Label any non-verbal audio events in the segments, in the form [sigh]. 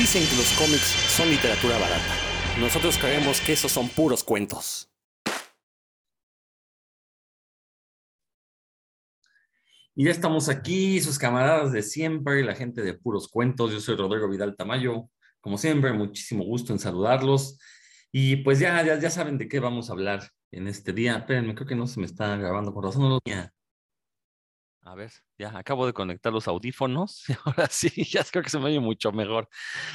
Dicen que los cómics son literatura barata. Nosotros creemos que esos son puros cuentos. Y ya estamos aquí, sus camaradas de siempre, la gente de puros cuentos. Yo soy Rodrigo Vidal Tamayo. Como siempre, muchísimo gusto en saludarlos. Y pues ya, ya, ya saben de qué vamos a hablar en este día. Espérenme, creo que no se me está grabando con razón. No lo tenía. A ver, ya acabo de conectar los audífonos. [laughs] Ahora sí, ya creo que se me oye mucho mejor.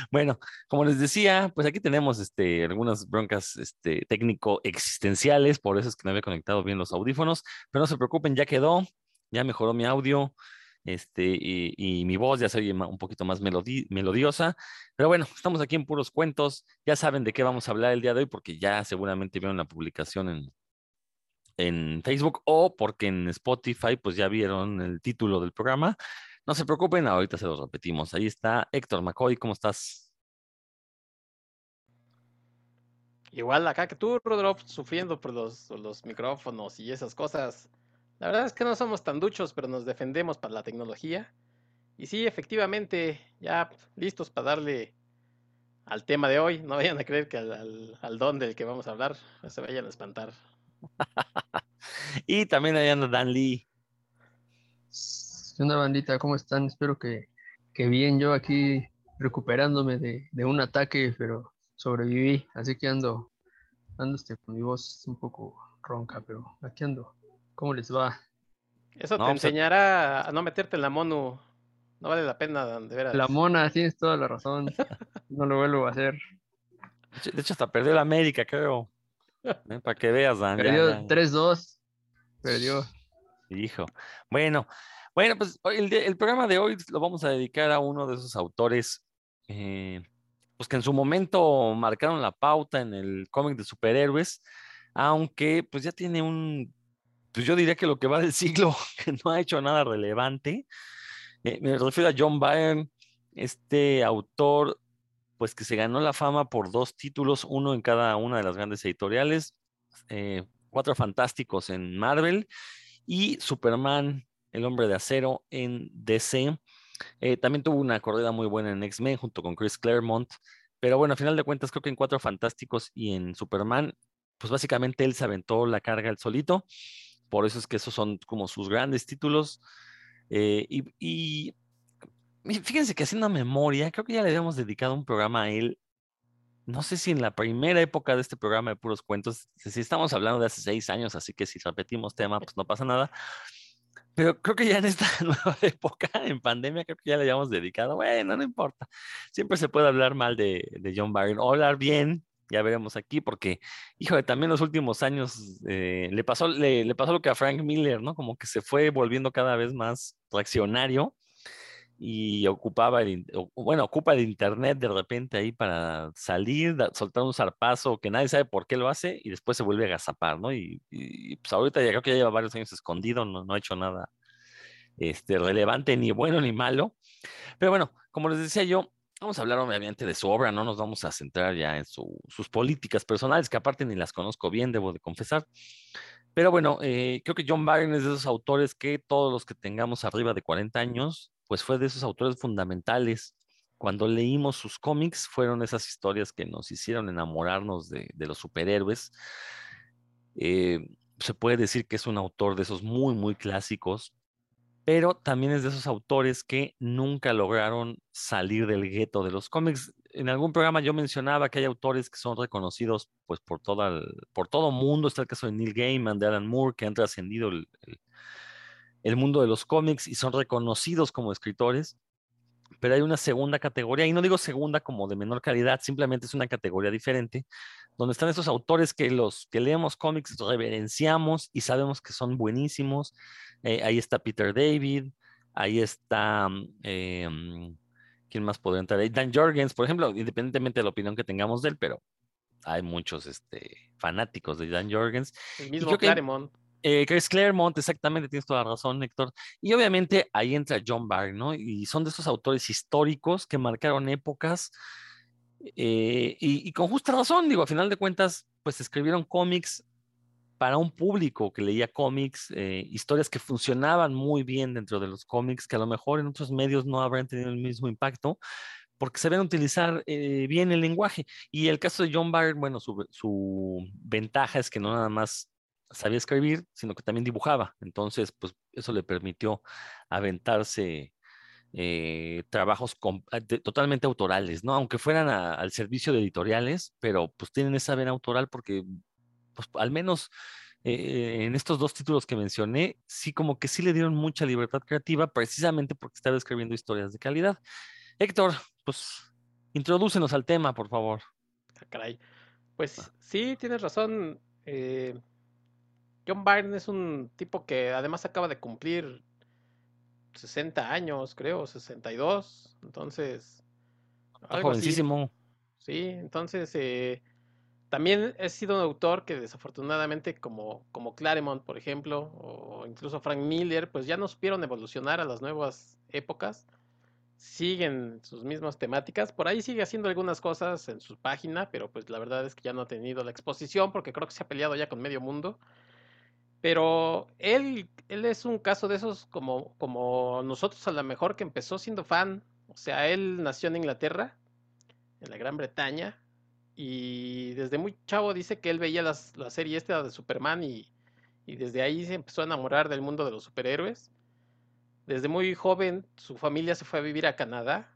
Bueno, como les decía, pues aquí tenemos este, algunas broncas este, técnico-existenciales, por eso es que no había conectado bien los audífonos, pero no se preocupen, ya quedó, ya mejoró mi audio. Este, y, mi voz ya se oye un poquito más melodiosa. Pero bueno, estamos aquí en puros cuentos. Ya saben de qué vamos a hablar el día de hoy, porque ya seguramente vieron la publicación en, en Facebook o porque en Spotify pues ya vieron el título del programa. No se preocupen, ahorita se los repetimos. Ahí está Héctor McCoy, ¿cómo estás? Igual acá que tú, Rodolfo, sufriendo por los, los micrófonos y esas cosas. La verdad es que no somos tan duchos, pero nos defendemos para la tecnología. Y sí, efectivamente, ya listos para darle al tema de hoy. No vayan a creer que al, al, don del que vamos a hablar se vayan a espantar. [laughs] y también ahí anda Dan Lee. ¿Qué onda, bandita? ¿Cómo están? Espero que, que bien. Yo aquí recuperándome de, de, un ataque, pero sobreviví. Así que ando, ando este, con mi voz un poco ronca, pero aquí ando. ¿Cómo les va? Eso te pues, enseñará a no meterte en la mono. No vale la pena, de veras. La mona, tienes toda la razón. [laughs] no lo vuelvo a hacer. De hecho, hasta perdió la América, creo. ¿Eh? Para que veas, Dan. Perdió 3-2. Perdió. Hijo. Bueno, bueno, pues el, el, programa de hoy lo vamos a dedicar a uno de esos autores eh, pues que en su momento marcaron la pauta en el cómic de superhéroes, aunque pues ya tiene un pues yo diría que lo que va del [laughs] siglo, que no ha hecho nada relevante. Eh, me refiero a John Byrne, este autor, pues que se ganó la fama por dos títulos, uno en cada una de las grandes editoriales, eh, Cuatro Fantásticos en Marvel y Superman, el hombre de acero en DC. Eh, también tuvo una corrida muy buena en X-Men junto con Chris Claremont. Pero bueno, a final de cuentas, creo que en Cuatro Fantásticos y en Superman, pues básicamente él se aventó la carga el solito. Por eso es que esos son como sus grandes títulos. Eh, y, fíjense que haciendo memoria, creo que ya le habíamos dedicado un programa a él. No sé si en la primera época de este programa de puros cuentos, si estamos hablando de hace seis años, así que si repetimos tema, pues no pasa nada. Pero creo que ya en esta [laughs] nueva época, en pandemia, creo que ya le habíamos dedicado. Bueno, no importa. Siempre se puede hablar mal de, de John Byron o hablar bien ya veremos aquí, porque, híjole, también los últimos años eh, le, pasó, le, pasó lo que a Frank Miller, ¿no? Como que se fue volviendo cada vez más reaccionario y ocupaba el, bueno, ocupa el internet de repente ahí para salir, soltar un zarpazo que nadie sabe por qué lo hace y después se vuelve a gazapar, ¿no? Y, pues ahorita ya creo que ya lleva varios años escondido, no, no ha hecho nada este, relevante, ni bueno ni malo. Pero bueno, como les decía yo, Vamos a hablar obviamente de su obra, no nos vamos a centrar ya en sus políticas personales, que aparte ni las conozco bien, debo de confesar. Pero bueno, eh, creo que John Byrne es de esos autores que todos los que tengamos arriba de 40 años, pues fue de esos autores fundamentales. Cuando leímos sus cómics, fueron esas historias que nos hicieron enamorarnos de, los superhéroes. Eh, se puede decir que es un autor de esos muy, muy clásicos, pero también es de esos autores que nunca lograron salir del gueto de los cómics. En algún programa yo mencionaba que hay autores que son reconocidos pues por, toda el, por todo mundo. Está el caso de Neil Gaiman, de Alan Moore, que han trascendido el, mundo de los cómics y son reconocidos como escritores. Pero hay una segunda categoría, y no digo segunda como de menor calidad, simplemente es una categoría diferente, donde están esos autores que los que leemos cómics reverenciamos y sabemos que son buenísimos, eh, ahí está Peter David, ahí está, em, ¿quién más podría entrar ahí? Dan Jorgens, por ejemplo, independientemente de la opinión que tengamos de él, pero hay muchos este, fanáticos de Dan Jorgens. El mismo Claremont. Eh, es Claremont, exactamente, tienes toda la razón, Héctor. Y obviamente ahí entra John Byrne, ¿no? Y son de esos autores históricos que marcaron épocas eh, y, y, con justa razón, digo, a final de cuentas, pues escribieron cómics para un público que leía cómics, eh, historias que funcionaban muy bien dentro de los cómics, que a lo mejor en otros medios no habrían tenido el mismo impacto, porque sabían utilizar eh, bien el lenguaje. Y el caso de John Byrne, bueno, su, su, ventaja es que no nada más sabía escribir, sino que también dibujaba. Entonces, pues eso le permitió aventarse eh, trabajos ah, totalmente autorales, ¿no? Aunque fueran al servicio de editoriales, pero pues tienen esa vena autoral porque, pues al menos eh, en estos dos títulos que mencioné, sí como que sí le dieron mucha libertad creativa precisamente porque estaba escribiendo historias de calidad. Héctor, pues introdúcenos al tema, por favor. Ah. Pues sí, tienes razón. Eh, John Byrne es un tipo que además acaba de cumplir 60 años, creo, 62. Entonces. jovencísimo. Sí, entonces eh, también he sido un autor que desafortunadamente, como, como Claremont, por ejemplo, o incluso Frank Miller, pues ya no supieron evolucionar a las nuevas épocas. Siguen sus mismas temáticas. Por ahí sigue haciendo algunas cosas en su página, pero pues la verdad es que ya no ha tenido la exposición porque creo que se ha peleado ya con medio mundo. Pero él, él es un caso de esos como, como nosotros a lo mejor que empezó siendo fan. O sea, él nació en Inglaterra, en la Gran Bretaña, y desde muy chavo dice que él veía las, la serie esta de Superman y, y desde ahí se empezó a enamorar del mundo de los superhéroes. Desde muy joven su familia se fue a vivir a Canadá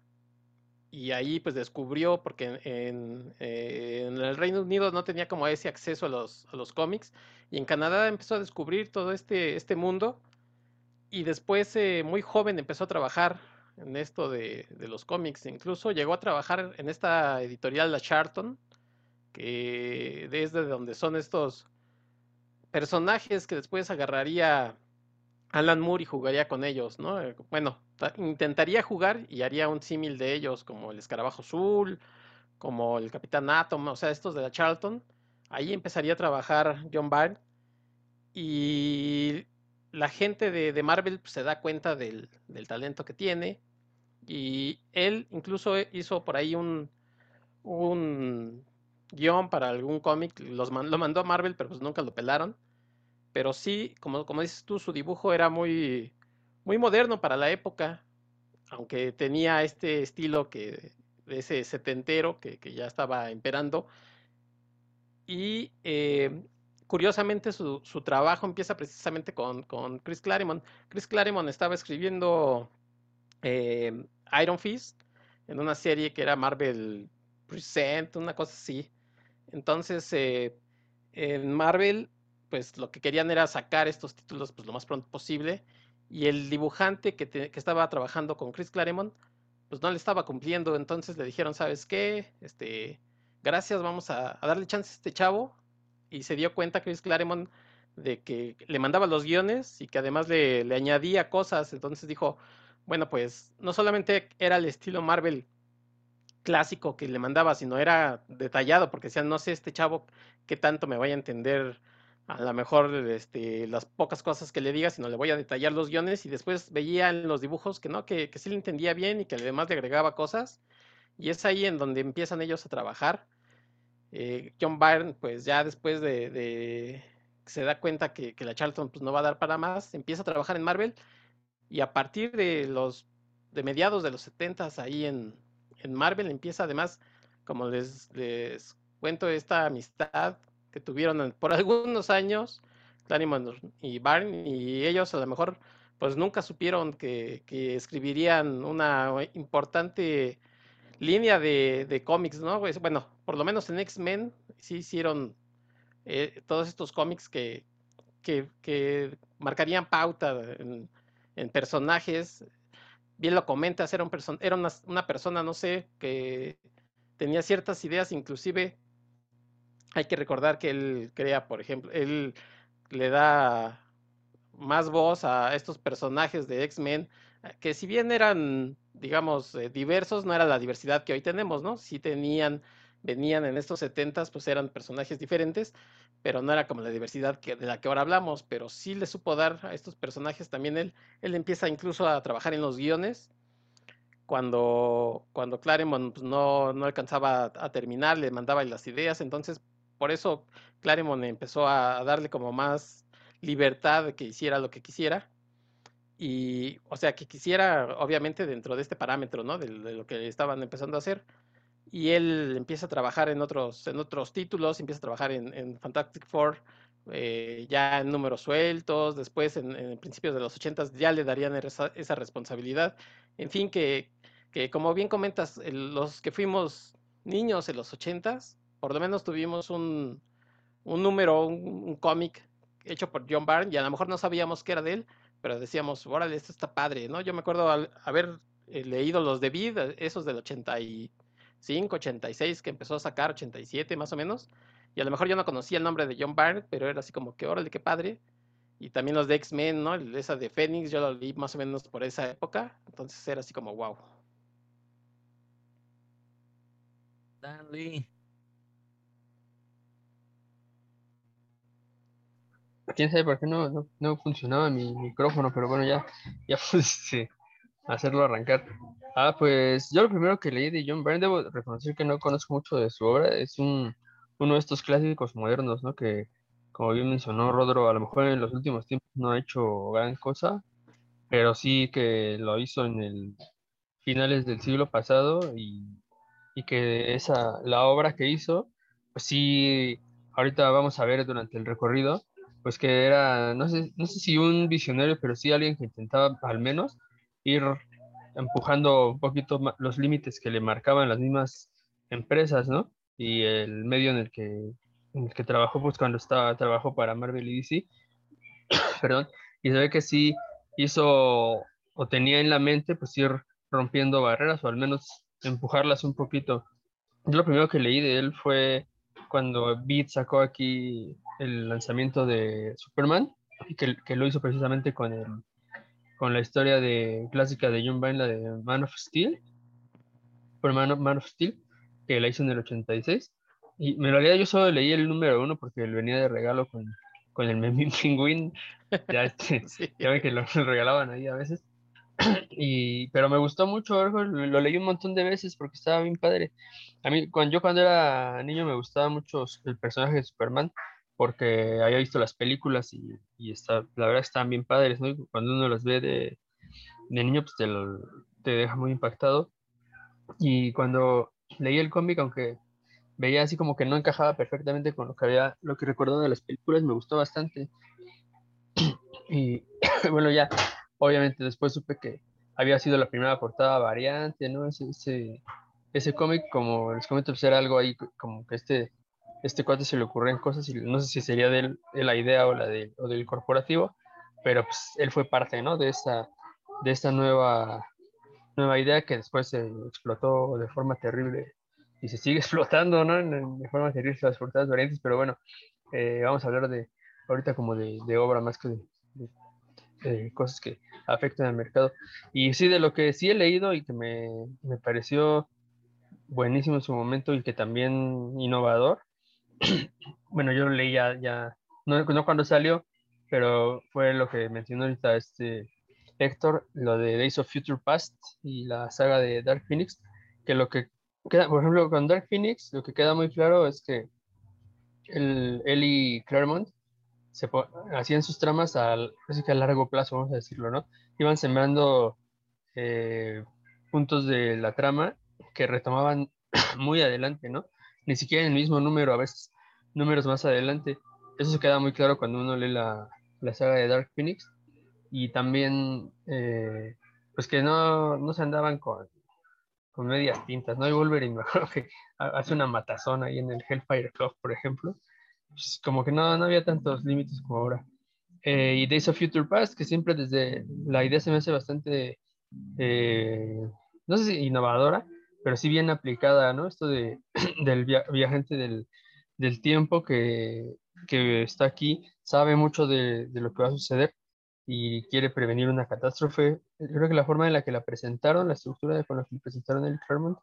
y ahí pues descubrió, porque en, eh, en, el Reino Unido no tenía como ese acceso a los, a los cómics, y en Canadá empezó a descubrir todo este, este mundo, y después eh, muy joven empezó a trabajar en esto de, de, los cómics, incluso llegó a trabajar en esta editorial La Charlton, que desde donde son estos personajes que después agarraría Alan Moore jugaría con ellos, ¿no? Eh, bueno, intentaría jugar y haría un símil de ellos, como el Escarabajo Azul, como el Capitán Atom, o sea, estos de la Charlton. Ahí empezaría a trabajar John Byrne y la gente de, Marvel pues, se da cuenta del, talento que tiene y él incluso hizo por ahí un, un guion para algún cómic, lo mandó a Marvel, pero pues nunca lo pelaron. Pero sí, como, como dices tú, su dibujo era muy, muy moderno para la época, aunque tenía este estilo que, ese setentero que, que ya estaba imperando. Y eh, curiosamente su, su, trabajo empieza precisamente con, con, Chris Claremont. Chris Claremont estaba escribiendo eh, Iron Fist en una serie que era Marvel Present, una cosa así. Entonces, eh, en Marvel pues lo que querían era sacar estos títulos pues lo más pronto posible y el dibujante que, que, estaba trabajando con Chris Claremont pues no le estaba cumpliendo, entonces le dijeron, ¿sabes qué? Este, gracias, vamos a, darle chance a este chavo y se dio cuenta Chris Claremont de que le mandaba los guiones y que además le, le añadía cosas, entonces dijo, bueno, pues no solamente era el estilo Marvel clásico que le mandaba, sino era detallado, porque decían, no sé, este chavo qué tanto me vaya a entender a lo mejor este, las pocas cosas que le diga, sino le voy a detallar los guiones y después veía en los dibujos que no, que, que sí le entendía bien y que además le agregaba cosas. Y es ahí en donde empiezan ellos a trabajar. Eh, John Byrne, pues ya después de, de se da cuenta que, que, la Charlton pues, no va a dar para más, empieza a trabajar en Marvel y a partir de los de mediados de los 70 ahí en, en Marvel empieza además, como les, les cuento, esta amistad que tuvieron por algunos años, Claremont y Barn, y ellos a lo mejor pues nunca supieron que, que escribirían una importante línea de, de cómics, ¿no? Pues, bueno, por lo menos en X-Men sí hicieron eh, todos estos cómics que, que, que marcarían pauta en, en, personajes. Bien lo comentas, era, un era una, una persona, no sé, que tenía ciertas ideas, inclusive hay que recordar que él crea, por ejemplo, él le da más voz a estos personajes de X-Men, eh, que si bien eran, digamos, eh, diversos, no era la diversidad que hoy tenemos, ¿no? Sí tenían, venían en estos setentas, pues eran personajes diferentes, pero no era como la diversidad de la que ahora hablamos, pero sí le supo dar a estos personajes también él, él empieza incluso a trabajar en los guiones, cuando, cuando Claremont pues, no, no alcanzaba a terminar, le mandaba las ideas, entonces por eso Claremont empezó a darle como más libertad de que hiciera lo que quisiera. y, o sea, que quisiera, obviamente, dentro de este parámetro, ¿no? De, de lo que estaban empezando a hacer. Y él empieza a trabajar en otros, en otros títulos, empieza a trabajar en, en Fantastic Four, eh, ya en números sueltos, después en, en principios de los 80 ya le darían esa, esa responsabilidad. En fin, que, que como bien comentas, los que fuimos niños en los 80 por lo menos tuvimos un, un número, un, cómic hecho por John Byrne, y a lo mejor no sabíamos que era de él, pero decíamos, órale, esto está padre, ¿no? Yo me acuerdo haber eh, leído los de Vid, eh, esos del 85, 86, que empezó a sacar, 87 más o menos, y a lo mejor yo no conocía el nombre de John Byrne, pero era así como que, órale, qué padre. Y también los de X-Men, ¿no? Esa de Phoenix, yo lo leí más o menos por esa época, entonces era así como, wow. Dale. Quién sabe por qué no, no, no funcionaba mi micrófono, pero bueno, ya, ya [laughs] pude este, hacerlo arrancar. Ah, pues yo lo primero que leí de John Byrne, debo reconocer que no conozco mucho de su obra, es un, uno de estos clásicos modernos, ¿no? Que, como bien mencionó Rodro, a lo mejor en los últimos tiempos no ha hecho gran cosa, pero sí que lo hizo en el finales del siglo pasado y, y que esa, la obra que hizo, pues sí, ahorita vamos a ver durante el recorrido, pues que era, no sé, no sé si un visionario, pero sí alguien que intentaba al menos ir empujando un poquito los límites que le marcaban las mismas empresas, ¿no? Y el medio en el que, en el que trabajó, pues cuando estaba, trabajó para Marvel y DC, [coughs] perdón, y se ve que sí hizo o tenía en la mente, pues ir rompiendo barreras o al menos empujarlas un poquito. Yo lo primero que leí de él fue cuando Beat sacó aquí el lanzamiento de Superman, que, que lo hizo precisamente con, el, con la historia de, clásica de John Byrne, la de Man of Steel, Superman of- Man of Steel, que la hizo en el 86. Y en realidad yo solo leí el número uno porque le venía de regalo con, con el [laughs] Memín Pingüín. Ya, este, [laughs] Sí. ya ven que lo [laughs] regalaban ahí a veces. [clears throat] Y, pero me gustó mucho, lo, leí un montón de veces porque estaba bien padre. A mí, cuando yo cuando era niño me gustaba mucho el personaje de Superman porque había visto las películas y, la verdad estaban bien padres, ¿no? Cuando uno los ve de, de niño, pues te, lo- te deja muy impactado. Y cuando leí el cómic, aunque veía así como que no encajaba perfectamente con lo que había, lo que recordaba de las películas, me gustó bastante. [clears throat] Y [clears throat] bueno, ya, obviamente después supe que había sido la primera portada variante, ¿no? Ese, ese, ese cómic, como les comento, pues era algo ahí co- como que este, este cuate se le ocurren cosas y no sé si sería de, él- la idea o la de, o del corporativo, pero pues él fue parte, ¿no? De esta, de esta nueva, nueva idea que después se explotó de forma terrible y se sigue [laughs] explotando, ¿no? De forma terrible las portadas variantes, pero bueno, eh, vamos a hablar de ahorita como de, obra más que de- de cosas que afectan al mercado. Y sí, de lo que sí he leído y que me, me pareció buenísimo en su momento y que también innovador, [clears throat] bueno, yo lo leí ya, ya no, no cuando salió, pero fue lo que mencionó ahorita este Héctor, lo de Days of Future Past y la saga de Dark Phoenix, que lo que queda, por ejemplo, con Dark Phoenix, lo que queda muy claro es que el, él y Claremont se hacían sus tramas al, a largo plazo, vamos a decirlo, ¿no? Iban sembrando eh, puntos de la trama que retomaban [coughs] muy adelante, ¿no? Ni siquiera en el mismo número, a veces números más adelante. Eso se queda muy claro cuando uno lee la, la saga de Dark Phoenix. Y también, eh, pues que no, no se andaban con, con medias tintas, ¿no? Y Wolverine, me acuerdo que ha- hace una matazón ahí en el Hellfire Club, por ejemplo. Pues como que no, no había tantos límites como ahora. Eh, y Days of Future Past, que siempre desde la idea se me hace bastante, eh, no sé si innovadora, pero sí bien aplicada, ¿no? Esto de, [clears throat] del via- viajante del, del tiempo que, que está aquí, sabe mucho de, de lo que va a suceder y quiere prevenir una catástrofe. Creo que la forma en la que la presentaron, la estructura de con la que presentaron el Claremont,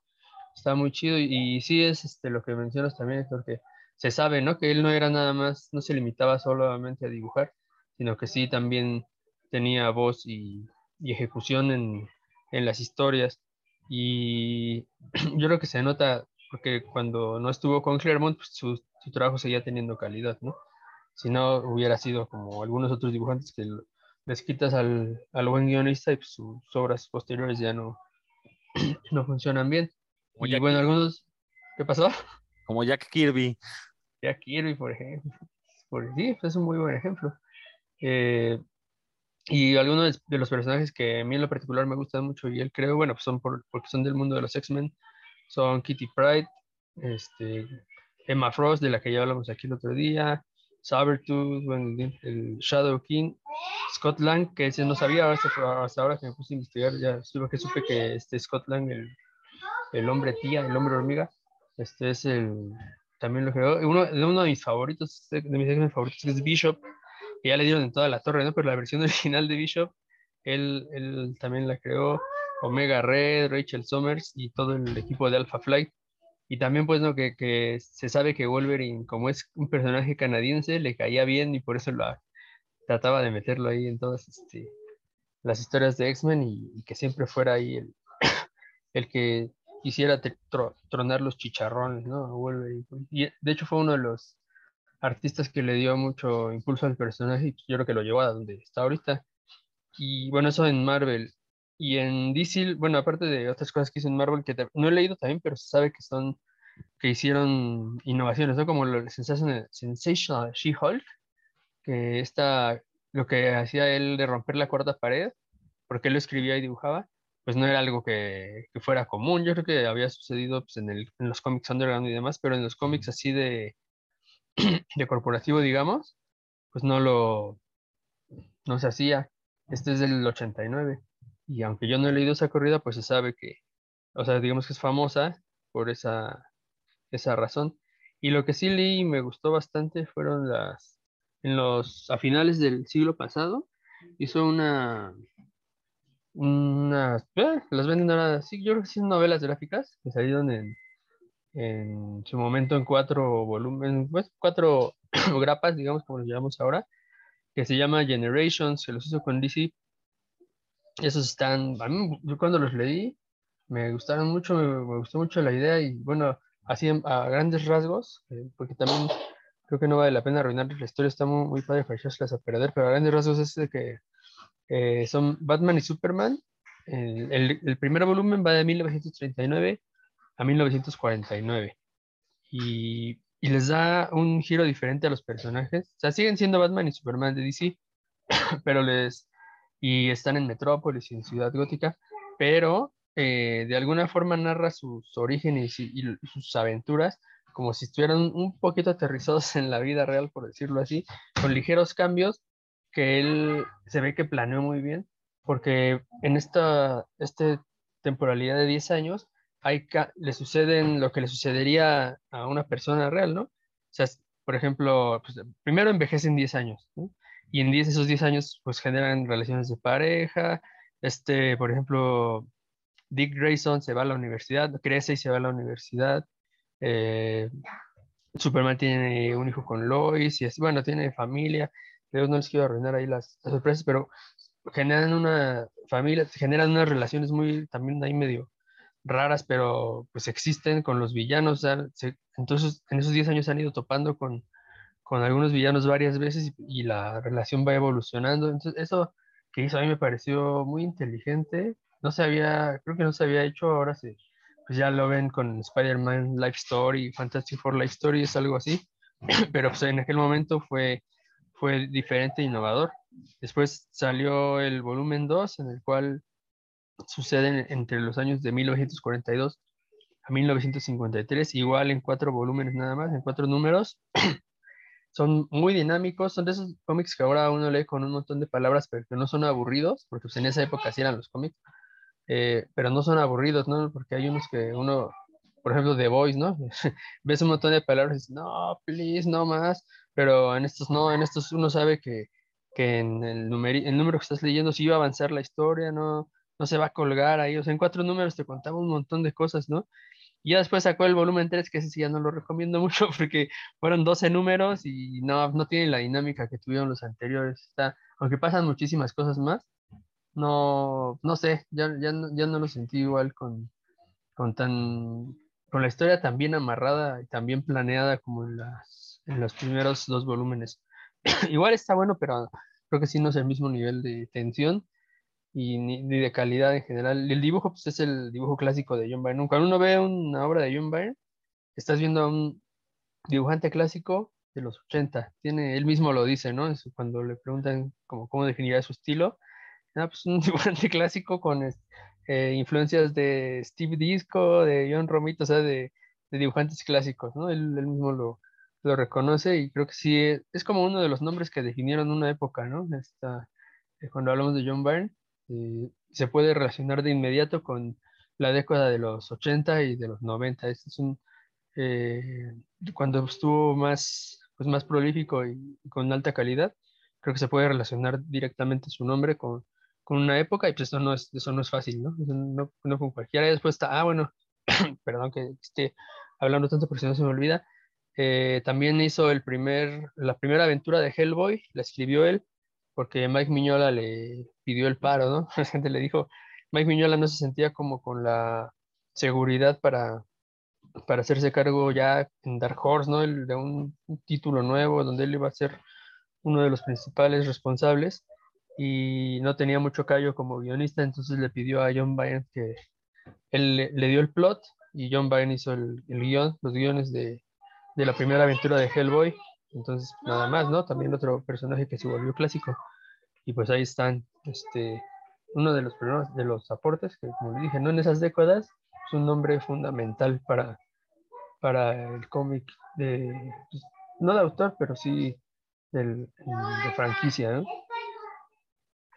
está muy chido y, y sí es este, lo que mencionas también, Héctor, que se sabe, ¿no? Que él no era nada más, no se limitaba solamente a dibujar, sino que sí también tenía voz y, y ejecución en, en las historias. Y [clears throat] yo creo que se nota, porque cuando no estuvo con Claremont, pues su, su trabajo seguía teniendo calidad, ¿no? Si no, hubiera sido como algunos otros dibujantes que les quitas al, al buen guionista y pues, sus obras posteriores ya no, [clears throat] no funcionan bien. Y bueno, algunos, ¿qué pasó? [laughs] Como Jack Kirby. Jack Kirby, por ejemplo. Por, sí, pues, es un muy buen ejemplo. Eh, y algunos de los personajes que a mí en lo particular me gustan mucho y él creo, bueno, pues son por- porque son del mundo de los X-Men, son Kitty Pryde, este, Emma Frost, de la que ya hablamos aquí el otro día, Sabertooth, el Shadow King, Scott Lang, que ese no sabía, hasta, hasta ahora que me puse a investigar, ya supe que supe que este Scott Lang, el, el hombre tía, el hombre hormiga, este es el, también lo creó, uno, uno de mis favoritos, de mis X-Men favoritos, es Bishop, que ya le dieron en toda la torre, ¿no? Pero la versión [laughs] original de Bishop, él, él también la creó, Omega Red, Rachel Summers y todo el equipo de Alpha Flight. Y también, pues, ¿no? Que, que se sabe que Wolverine, como es un personaje canadiense, le caía bien y por eso la, trataba de meterlo ahí en todas este, las historias de X-Men y, y que siempre fuera ahí el, [coughs] el que quisiera tronar los chicharrones, ¿no? Wolverine. Y de hecho fue uno de los artistas que le dio mucho impulso al personaje y yo creo que lo llevó a donde está ahorita. Y bueno, eso en Marvel. Y en DC, bueno, aparte de otras cosas que hizo en Marvel, que no he leído también, pero se sabe que son, que hicieron innovaciones, ¿no? Como lo Sensational, Sensational She-Hulk, que esta, lo que hacía él de romper la cuarta pared, porque él lo escribía y dibujaba, pues no era algo que, que fuera común. Yo creo que había sucedido pues, en, el, en los cómics underground y demás, pero en los cómics así de, [clears throat] de corporativo, digamos, pues no lo, no se hacía. Este es del 89. Y aunque yo no he leído esa corrida, pues se sabe que, o sea, digamos que es famosa por esa, esa razón. Y lo que sí leí y me gustó bastante fueron las, en los, a finales del siglo pasado, hizo una, unas, eh, las venden ahora, sí, yo creo que sí novelas gráficas que salieron en, en su momento en cuatro volúmenes, pues cuatro [clears throat] grapas, digamos, como los llamamos ahora, que se llama Generations, que los hizo con DC. Esos están, a mí, yo cuando los leí, me gustaron mucho, me, gustó mucho la idea y bueno, así a grandes rasgos, eh, porque también creo que no vale la pena arruinarles la historia, está muy, padre para a perder, pero a grandes rasgos es de que eh, son Batman y Superman. El, el- primer volumen va de 1939 a 1949 y, y les da un giro diferente a los personajes. O sea, siguen siendo Batman y Superman de DC, [coughs] pero les... y están en Metrópolis y en Ciudad Gótica, pero eh, de alguna forma narra sus orígenes y sus aventuras como si estuvieran un poquito aterrizados en la vida real, por decirlo así, con ligeros cambios que él se ve que planeó muy bien, porque en esta este temporalidad de 10 años hay le suceden lo que le sucedería a una persona real, ¿no? O sea, por ejemplo, pues, primero envejecen 10 años, ¿no? Y en 10, esos 10 años, pues generan relaciones de pareja. Este, por ejemplo, Dick Grayson se va a la universidad, crece y se va a la universidad. eh, Superman tiene un hijo con Lois y es, bueno, tiene familia. Pero no les quiero arruinar ahí las, las sorpresas, pero generan una familia, generan unas relaciones muy también ahí medio raras, pero pues existen con los villanos. se- entonces, en esos 10 años se han ido topando con, con algunos villanos varias veces y, y la relación va evolucionando. Entonces, eso que hizo a mí me pareció muy inteligente. No se había, creo que no se había hecho, ahora sí, pues ya lo ven con Spider-Man Life Story, Fantastic Four Life Story, es algo así. [clears throat] Pero pues en aquel momento fue, fue diferente e innovador. Después salió el volumen 2, en el cual suceden entre los años de 1942 a 1953, igual en cuatro volúmenes nada más, en cuatro números. [clears throat] Son muy dinámicos, son de esos cómics que ahora uno lee con un montón de palabras, pero que no son aburridos, porque pues, en esa época así eran los cómics, eh, pero no son aburridos, ¿no? Porque hay unos que uno, por ejemplo, The Voice, ¿no? [laughs] Ves un montón de palabras y dices, no, please, no más, pero en estos no, en estos uno sabe que, que en el, el número que estás leyendo sí va a avanzar la historia, no, no se va a colgar ahí, o sea, en cuatro números te contaba un montón de cosas, ¿no? Y ya después sacó el volumen 3, que ese sí ya no lo recomiendo [laughs] mucho porque fueron 12 números y no, no tienen la dinámica que tuvieron los anteriores. Está, aunque pasan muchísimas cosas más, no, no sé, ya, ya, no, ya no lo sentí igual con, con tan, con la historia tan bien amarrada y tan bien planeada como en las, en los primeros dos volúmenes. [clears throat] igual está bueno, pero creo que sí no es el mismo nivel de tensión y ni, de calidad en general. El dibujo, pues es el dibujo clásico de John Byrne. Cuando uno ve una obra de John Byrne, estás viendo a un dibujante clásico de los 80. Tiene, él mismo lo dice, ¿no? Cuando le preguntan como, cómo definiría su estilo. Ah, pues un [laughs] dibujante clásico con eh, influencias de Steve Disco, de John Romito, o sea, de, de dibujantes clásicos, ¿no? Él, él mismo lo, lo, reconoce y creo que sí, es, es, como uno de los nombres que definieron una época, ¿no? Esta, eh, cuando hablamos de John Byrne, eh, se puede relacionar de inmediato con la década de los 80 y de los 90. Este es un, eh, cuando estuvo más, pues más prolífico y, y, con alta calidad, creo que se puede relacionar directamente su nombre con, con una época y pues eso no es, eso no es fácil, ¿no? No, no con cualquiera. Y después está, ah, bueno, [coughs] perdón que esté hablando tanto, pero si no se me olvida. Eh, también hizo el primer, la primera aventura de Hellboy, la escribió él, porque Mike Miñola le pidió el paro, ¿no? [laughs] La gente le dijo, Mike Miñola no se sentía como con la seguridad para, para hacerse cargo ya en Dark Horse, ¿no? El, de un, título nuevo donde él iba a ser uno de los principales responsables y no tenía mucho callo como guionista, entonces le pidió a John Byrne que él le, le dio el plot y John Byrne hizo el, el guion, los guiones de, de, la primera aventura de Hellboy. Entonces, nada más, ¿no? También otro personaje que se volvió clásico. Y pues ahí están, este, uno de los primeros, de los aportes, que como dije, ¿no? En esas décadas es un nombre fundamental para, para el cómic de, pues, no de autor, pero sí del, de franquicia, ¿no?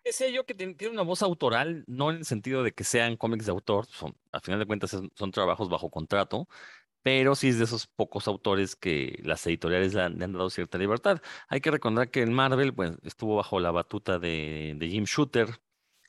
Sé yo que tiene una voz autoral, no en el sentido de que sean cómics de autor, son, a final de cuentas son, son, trabajos bajo contrato, pero sí es de esos pocos autores que las editoriales le han, dado cierta libertad. Hay que recordar que en Marvel pues, estuvo bajo la batuta de, Jim Shooter,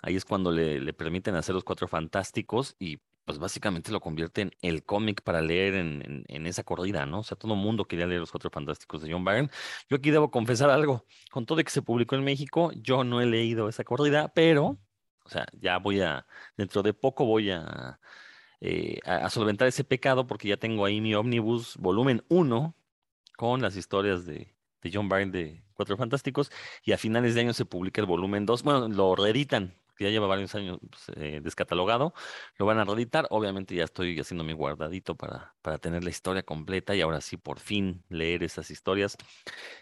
ahí es cuando le, permiten hacer los cuatro fantásticos y pues básicamente lo convierte en el cómic para leer en, esa corrida, ¿no? O sea, todo el mundo quería leer los Cuatro Fantásticos de John Byrne. Yo aquí debo confesar algo, con todo de que se publicó en México, yo no he leído esa corrida, pero, o sea, ya voy a, dentro de poco voy a, eh, a, a solventar ese pecado porque ya tengo ahí mi Omnibus volumen 1 con las historias de, de John Byrne de Cuatro Fantásticos y a finales de año se publica el volumen 2, bueno, lo reeditan ya lleva varios años pues, eh, descatalogado, lo van a reeditar. Obviamente ya estoy haciendo mi guardadito para, para tener la historia completa y ahora sí por fin leer esas historias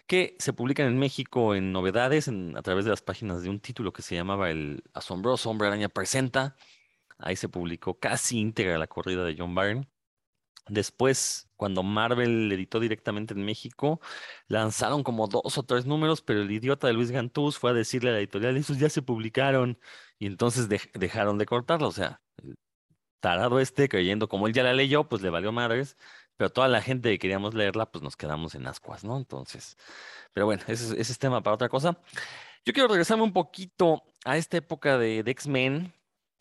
que se publican en México en novedades a través de las páginas de un título que se llamaba El asombroso hombre araña presenta. Ahí se publicó casi íntegra la corrida de John Byrne. Después, cuando Marvel editó directamente en México, lanzaron como dos o tres números, pero el idiota de Luis Gantús fue a decirle a la editorial, esos ya se publicaron, y entonces de dejaron de cortarlo. O sea, el tarado este, creyendo como él ya la leyó, pues le valió madres, pero toda la gente que queríamos leerla, pues nos quedamos en ascuas, ¿no? Entonces, pero bueno, ese, ese es tema para otra cosa. Yo quiero regresarme un poquito a esta época de, de X-Men,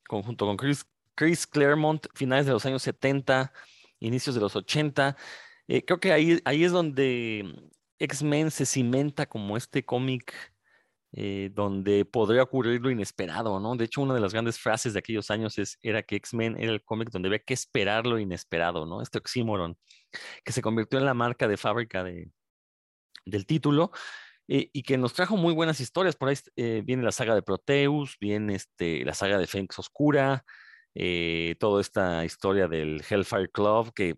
junto con Chris, Claremont, finales de los años 70 inicios de los 80. Eh, creo que ahí, ahí es donde X-Men se cimenta como este cómic eh, donde podría ocurrir lo inesperado, ¿no? De hecho, una de las grandes frases de aquellos años es, era que X-Men era el cómic donde había que esperar lo inesperado, ¿no? Este oxímoron, que se convirtió en la marca de fábrica de, del título. Eh, y que nos trajo muy buenas historias. Por ahí eh, viene la saga de Proteus, viene este, la saga de Fénix Oscura, eh, toda esta historia del Hellfire Club, que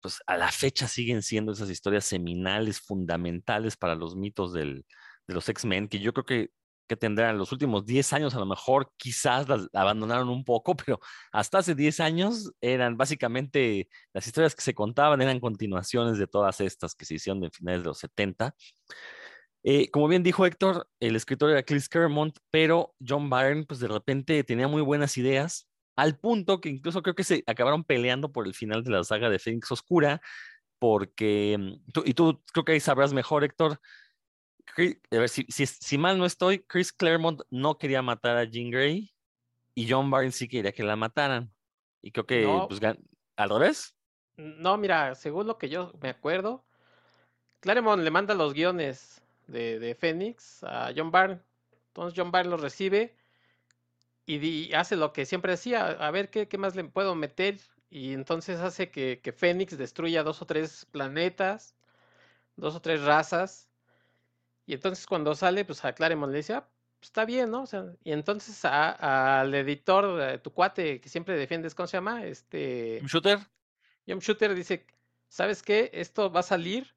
pues a la fecha siguen siendo esas historias seminales, fundamentales para los mitos del, de los X-Men, que yo creo que, que tendrán los últimos 10 años, a lo mejor quizás las abandonaron un poco, pero hasta hace 10 años eran básicamente las historias que se contaban, eran continuaciones de todas estas que se hicieron de finales de los 70. Eh, como bien dijo Héctor, el escritor era Chris Claremont, pero John Byrne, pues de repente tenía muy buenas ideas, al punto que incluso creo que se acabaron peleando por el final de la saga de Fénix Oscura, porque, mm, tú, y tú creo que ahí sabrás mejor, Héctor, a ver, si, si, si, mal no estoy, Chris Claremont no quería matar a Jean Grey y John Byrne sí quería que la mataran. Y creo que, no. pues, ¿al revés? No, mira, según lo que yo me acuerdo, Claremont le manda los guiones de, de Fénix a John Byrne. Entonces John Byrne los recibe y, hace lo que siempre decía, a ver qué, qué, más le puedo meter. Y entonces hace que, que Fénix destruya dos o tres planetas, dos o tres razas. Y entonces cuando sale, pues a Claremont le dice, ah, pues, está bien, ¿no? O sea, y entonces al editor, de tu cuate que siempre defiendes, ¿cómo se llama? Este... Shooter. Jim Shooter dice, ¿sabes qué? Esto va a salir,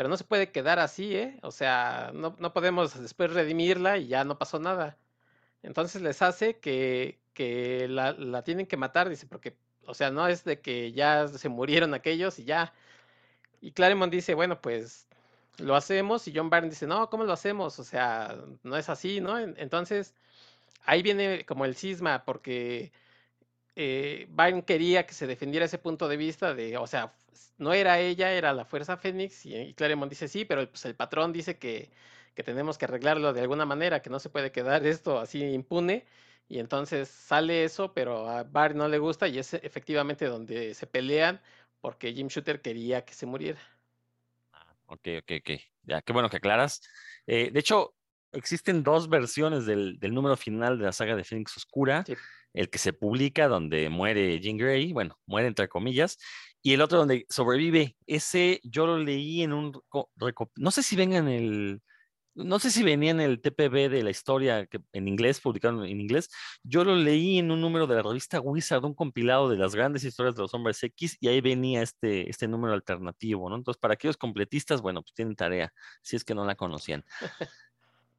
pero no se puede quedar así, ¿eh? O sea, no, no podemos después redimirla y ya no pasó nada. Entonces les hace que, que la, la tienen que matar, dice, porque, o sea, no es de que ya se murieron aquellos y ya. Y Claremont dice, bueno, pues lo hacemos. Y John Byrne dice, no, ¿cómo lo hacemos? O sea, no es así, ¿no? Entonces, ahí viene como el cisma, porque eh, quería que se defendiera ese punto de vista de, o sea, no era ella, era la Fuerza Fénix. Y, Claremont dice, sí, pero pues, el patrón dice que, que tenemos que arreglarlo de alguna manera, que no se puede quedar esto así impune. Y entonces sale eso, pero a Byrne no le gusta y es efectivamente donde se pelean porque Jim Shooter quería que se muriera. Ok, ok, ok. Ya, qué bueno que aclaras. Eh, de hecho, existen dos versiones del, número final de la saga de Phoenix Oscura. El que se publica donde muere Jean Grey, bueno, muere entre comillas, y el otro donde sobrevive. Ese yo lo leí en un... No sé si venga en el no sé si venía en el TPB de la historia que en inglés, publicado en inglés. Yo lo leí en un número de la revista Wizard, un compilado de las grandes historias de los hombres X, y ahí venía este, este número alternativo, ¿no? Entonces, para aquellos completistas, bueno, pues tienen tarea, si es que no la conocían.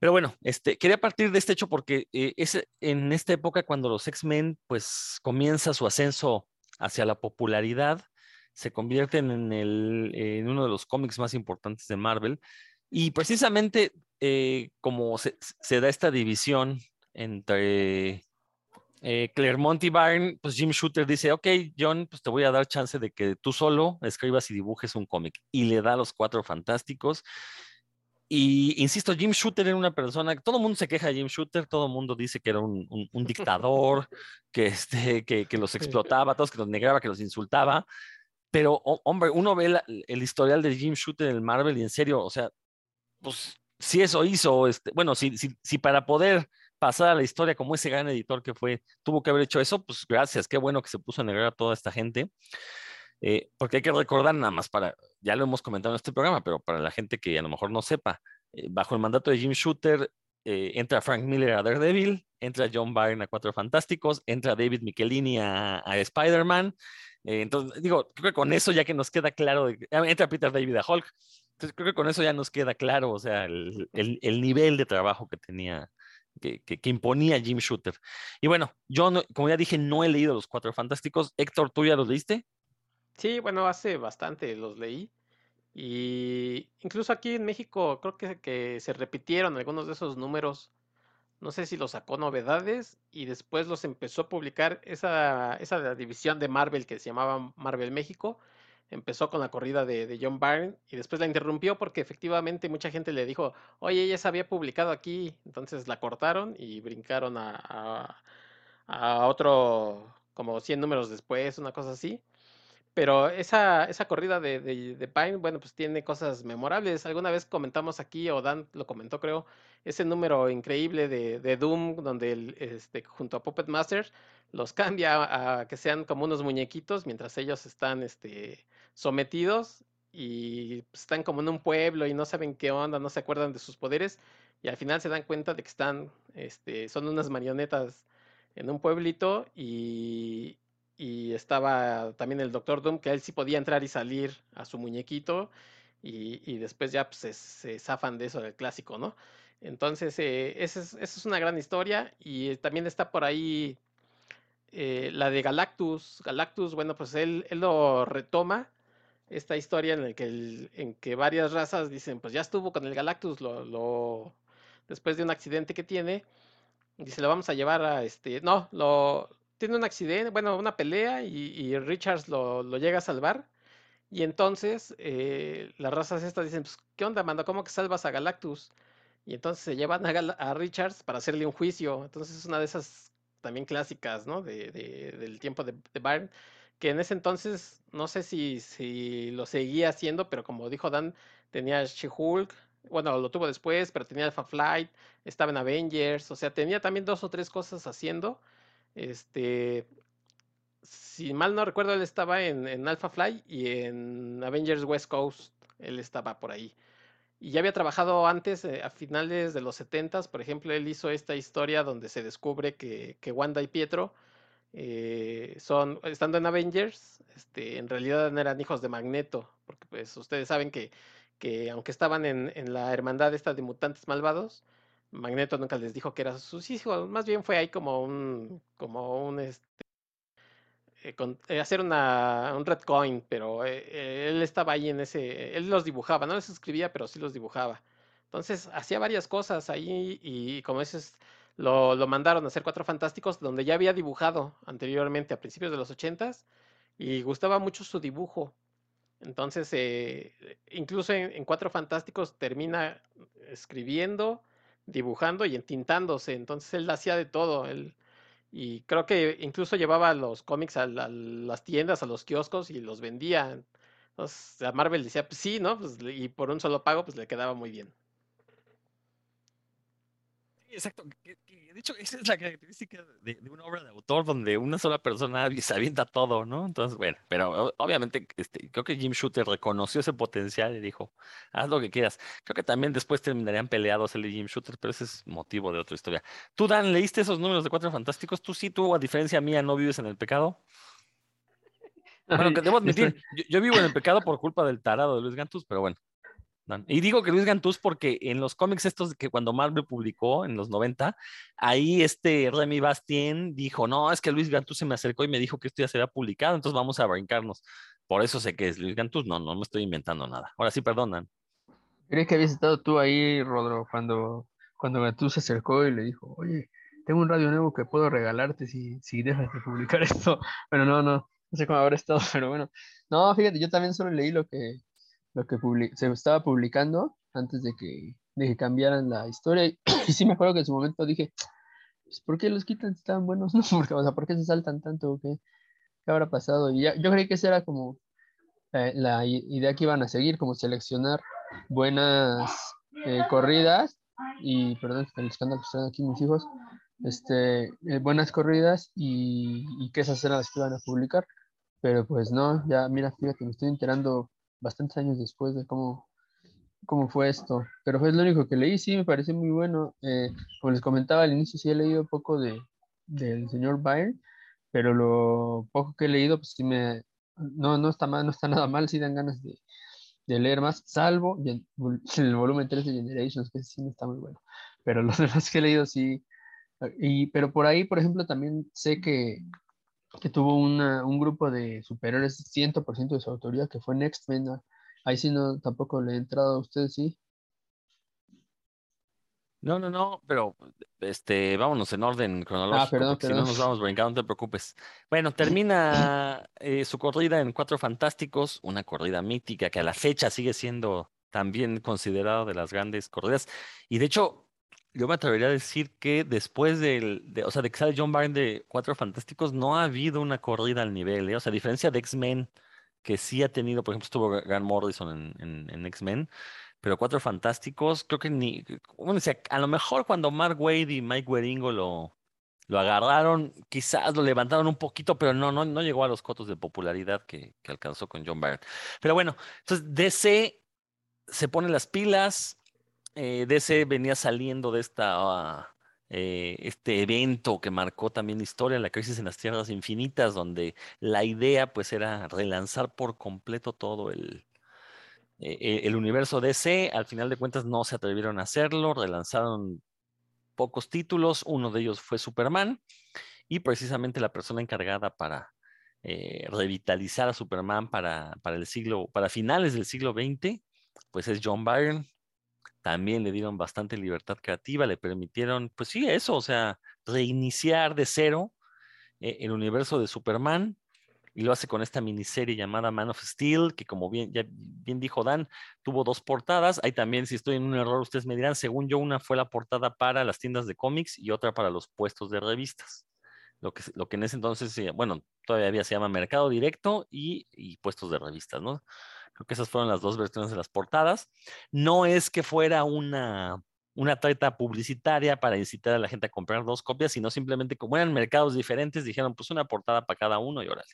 Pero bueno, este, quería partir de este hecho porque eh, es en esta época cuando los X-Men, pues, comienza su ascenso hacia la popularidad, se convierten en, uno de los cómics más importantes de Marvel y precisamente eh, como se, da esta división entre eh, Claremont y Byrne, pues Jim Shooter dice, ok, John, pues te voy a dar chance de que tú solo escribas y dibujes un cómic. Y le da los cuatro fantásticos. Y insisto, Jim Shooter era una persona, todo el mundo se queja de Jim Shooter, todo el mundo dice que era un, dictador, que, este, que, que, los explotaba, todos que los negaba, que los insultaba. Pero, hombre, uno ve el historial de Jim Shooter en el Marvel y en serio, o sea, pues si eso hizo, este, bueno, si, si, si para poder pasar a la historia como ese gran editor que fue, tuvo que haber hecho eso, pues gracias, qué bueno que se puso a negar a toda esta gente. Eh, porque hay que recordar nada más para, ya lo hemos comentado en este programa, pero para la gente que a lo mejor no sepa, eh, bajo el mandato de Jim Shooter, eh, entra Frank Miller a Daredevil, entra John Byrne a Cuatro Fantásticos, entra David Michelini a, a Spider-Man. entonces, digo, creo que con eso ya que nos queda claro, ah, entra Peter David a Hulk. Entonces creo que con eso ya nos queda claro, o sea, el, el, nivel de trabajo que tenía, que, imponía Jim Shooter. Y bueno, yo, como ya dije, no he leído los Cuatro Fantásticos. Héctor, ¿tú ya los leíste? Sí, bueno, hace bastante los leí. Y incluso aquí en México creo que, que se repitieron algunos de esos números. No sé si los sacó novedades y después los empezó a publicar esa, esa división de Marvel que se llamaba Marvel México empezó con la corrida de, John Byrne y después la interrumpió porque efectivamente mucha gente le dijo, oye, ella se había publicado aquí, entonces la cortaron y brincaron a, a, otro, como 100 números después, una cosa así. Pero esa, esa corrida de, de, Pine, bueno, pues tiene cosas memorables. Alguna vez comentamos aquí, o Dan lo comentó, creo, ese número increíble de, de Doom, donde el, este, junto a Puppet Master los cambia a, que sean como unos muñequitos mientras ellos están este, sometidos y están como en un pueblo y no saben qué onda, no se acuerdan de sus poderes y al final se dan cuenta de que están, este, son unas marionetas en un pueblito y, y estaba también el Doctor Doom, que él sí podía entrar y salir a su muñequito y, y después ya pues, se, zafan de eso del clásico, ¿no? Entonces, eh, esa, es, esa, es, una gran historia y también está por ahí eh, la de Galactus. Galactus, bueno, pues él, él lo retoma esta historia en la que, en que varias razas dicen, pues ya estuvo con el Galactus, lo, después de un accidente que tiene, dice, lo vamos a llevar a este, no, lo, tiene un accidente, bueno, una pelea y, Richards lo, llega a salvar. Y entonces eh, las razas estas dicen, pues, ¿qué onda, mando? ¿Cómo que salvas a Galactus? Y entonces se llevan a, a, Richards para hacerle un juicio. Entonces es una de esas también clásicas, ¿no? De, del tiempo de, de Byrne que en ese entonces, no sé si, si lo seguía haciendo, pero como dijo Dan, tenía She-Hulk, bueno, lo tuvo después, pero tenía Alpha Flight, estaba en Avengers, o sea, tenía también dos o tres cosas haciendo. Este, si mal no recuerdo, él estaba en, en Alpha Flight y en Avengers West Coast, él estaba por ahí. y ya había trabajado antes, eh, a finales de los 70 por ejemplo, él hizo esta historia donde se descubre que, que Wanda y Pietro eh, son, estando en Avengers, este, en realidad eran hijos de Magneto, porque pues ustedes saben que, que aunque estaban en, en la hermandad esta de mutantes malvados, Magneto nunca les dijo que eran sus hijos, más bien fue ahí como un, como un, este, eh, eh, hacer una, un coin pero eh, él estaba ahí en ese, él los dibujaba, no los escribía, pero sí los dibujaba. Entonces hacía varias cosas ahí y como dices, lo, lo, mandaron a hacer Cuatro Fantásticos, donde ya había dibujado anteriormente a principios de los ochentas y gustaba mucho su dibujo. Entonces, incluso en, Cuatro Fantásticos termina escribiendo, dibujando y entintándose. Entonces él hacía de todo. Él, y creo que incluso llevaba los cómics a, las tiendas, a los kioscos y los vendía. Entonces a Marvel decía, pues sí, ¿no? Pues, y por un solo pago, pues le quedaba muy bien. exacto. De hecho, esa es la característica de, una obra de autor donde una sola persona [laughs] se avienta todo, ¿no? Entonces, bueno, pero obviamente este, creo que Jim Shooter reconoció ese potencial y dijo, haz lo que quieras. Creo que también después terminarían peleados el de Jim Shooter, pero ese es motivo de otra historia. Tú, Dan, ¿leíste esos números de Cuatro Fantásticos? Tú sí, tú, a diferencia mía, no vives en el pecado. Bueno, que debo admitir, yo, yo, vivo en el pecado por culpa del tarado de Luis Gantus, pero bueno. Y digo que Luis Gantús porque en los cómics estos que cuando Marvel publicó en los 90, ahí este Remy Bastien dijo, no, es que Luis Gantús se me acercó y me dijo que esto ya se había publicado, entonces vamos a brincarnos. Por eso sé que es Luis Gantús, no, no me estoy inventando nada. Ahora sí, perdonan. ¿Crees que habías estado tú ahí, Rodro, cuando, cuando Gantús se acercó y le dijo, oye, tengo un radio nuevo que puedo regalarte si, si dejas de publicar [laughs] esto? Bueno, no, no, no sé cómo habrá estado, [laughs] pero bueno. No, fíjate, yo también solo leí lo que, lo que se estaba publicando antes de que, de que cambiaran la historia. [clears throat] Y, sí me acuerdo que en su momento dije, pues, ¿por qué los quitan si estaban buenos? [laughs] No, porque, o sea, ¿por qué se saltan tanto? ¿Qué, qué habrá pasado? Y ya, yo creí que esa era como eh, la idea que iban a seguir, como seleccionar buenas eh, corridas y, perdón, el escándalo que están aquí mis hijos, este, eh, buenas corridas y, y, que esas eran las que iban a publicar. Pero pues no, ya mira, fíjate, me estoy enterando bastantes años después de cómo, cómo fue esto. Pero fue lo único que leí, sí, me parece muy bueno. Eh, como les comentaba al inicio, sí he leído poco de, del señor Byrne, pero lo poco que he leído, pues sí me... No, no está mal, no está [laughs] nada mal, sí dan ganas de, de leer más, salvo el, [laughs] el volumen 3 de Generations, que sí está muy bueno. Pero [laughs] los demás que he leído sí... Y, pero por ahí, por ejemplo, también sé que que tuvo una, un grupo de superhéroes 100% de su autoría, que fue Next Men. Ahí sí no, tampoco le he entrado a usted, ¿sí? No, no, no, pero este, vámonos en orden cronológico, ah, si no nos vamos brincando, no te preocupes. Bueno, [laughs] termina eh, su corrida en Cuatro Fantásticos, una corrida mítica que a la fecha sigue siendo también considerado de las grandes corridas. Y de hecho, yo me atrevería a decir que después del, de, o sea, de que sale John Byrne de Cuatro Fantásticos, no ha habido una corrida al nivel, ¿eh? O sea, a diferencia de X-Men, que sí ha tenido, por ejemplo, estuvo Grant Morrison en, en, X-Men, pero Cuatro Fantásticos, creo que ni, a lo mejor cuando Mark Wade y Mike Waringo lo, lo agarraron, quizás lo levantaron un poquito, pero no, no, no llegó a los cotos de popularidad que, que alcanzó con John Byrne. Pero bueno, entonces DC se pone las pilas, eh, DC venía saliendo de esta, eh, este evento que marcó también la historia, la crisis en las tierras infinitas, donde la idea pues era relanzar por completo todo el, eh, el universo DC. Al final de cuentas no se atrevieron a hacerlo, relanzaron pocos títulos, uno de ellos fue Superman y precisamente la persona encargada para revitalizar a Superman para, para el siglo, para finales del siglo XX, pues es John Byrne, también le dieron bastante libertad creativa, le permitieron, pues sí, eso, o sea, reiniciar de cero eh, el universo de Superman, y lo hace con esta miniserie llamada Man of Steel, que como bien, ya bien dijo Dan, tuvo dos portadas. Ahí también, si estoy en un error, ustedes me dirán, según yo, una fue la portada para las tiendas de cómics y otra para los puestos de revistas. Lo que, lo que en ese entonces, bueno, todavía se llama Mercado Directo y puestos de revistas, ¿no? Creo que esas fueron las dos versiones de las portadas. No es que fuera una, una treta publicitaria para incitar a la gente a comprar dos copias, sino simplemente como eran mercados diferentes, dijeron pues una portada para cada uno y órale.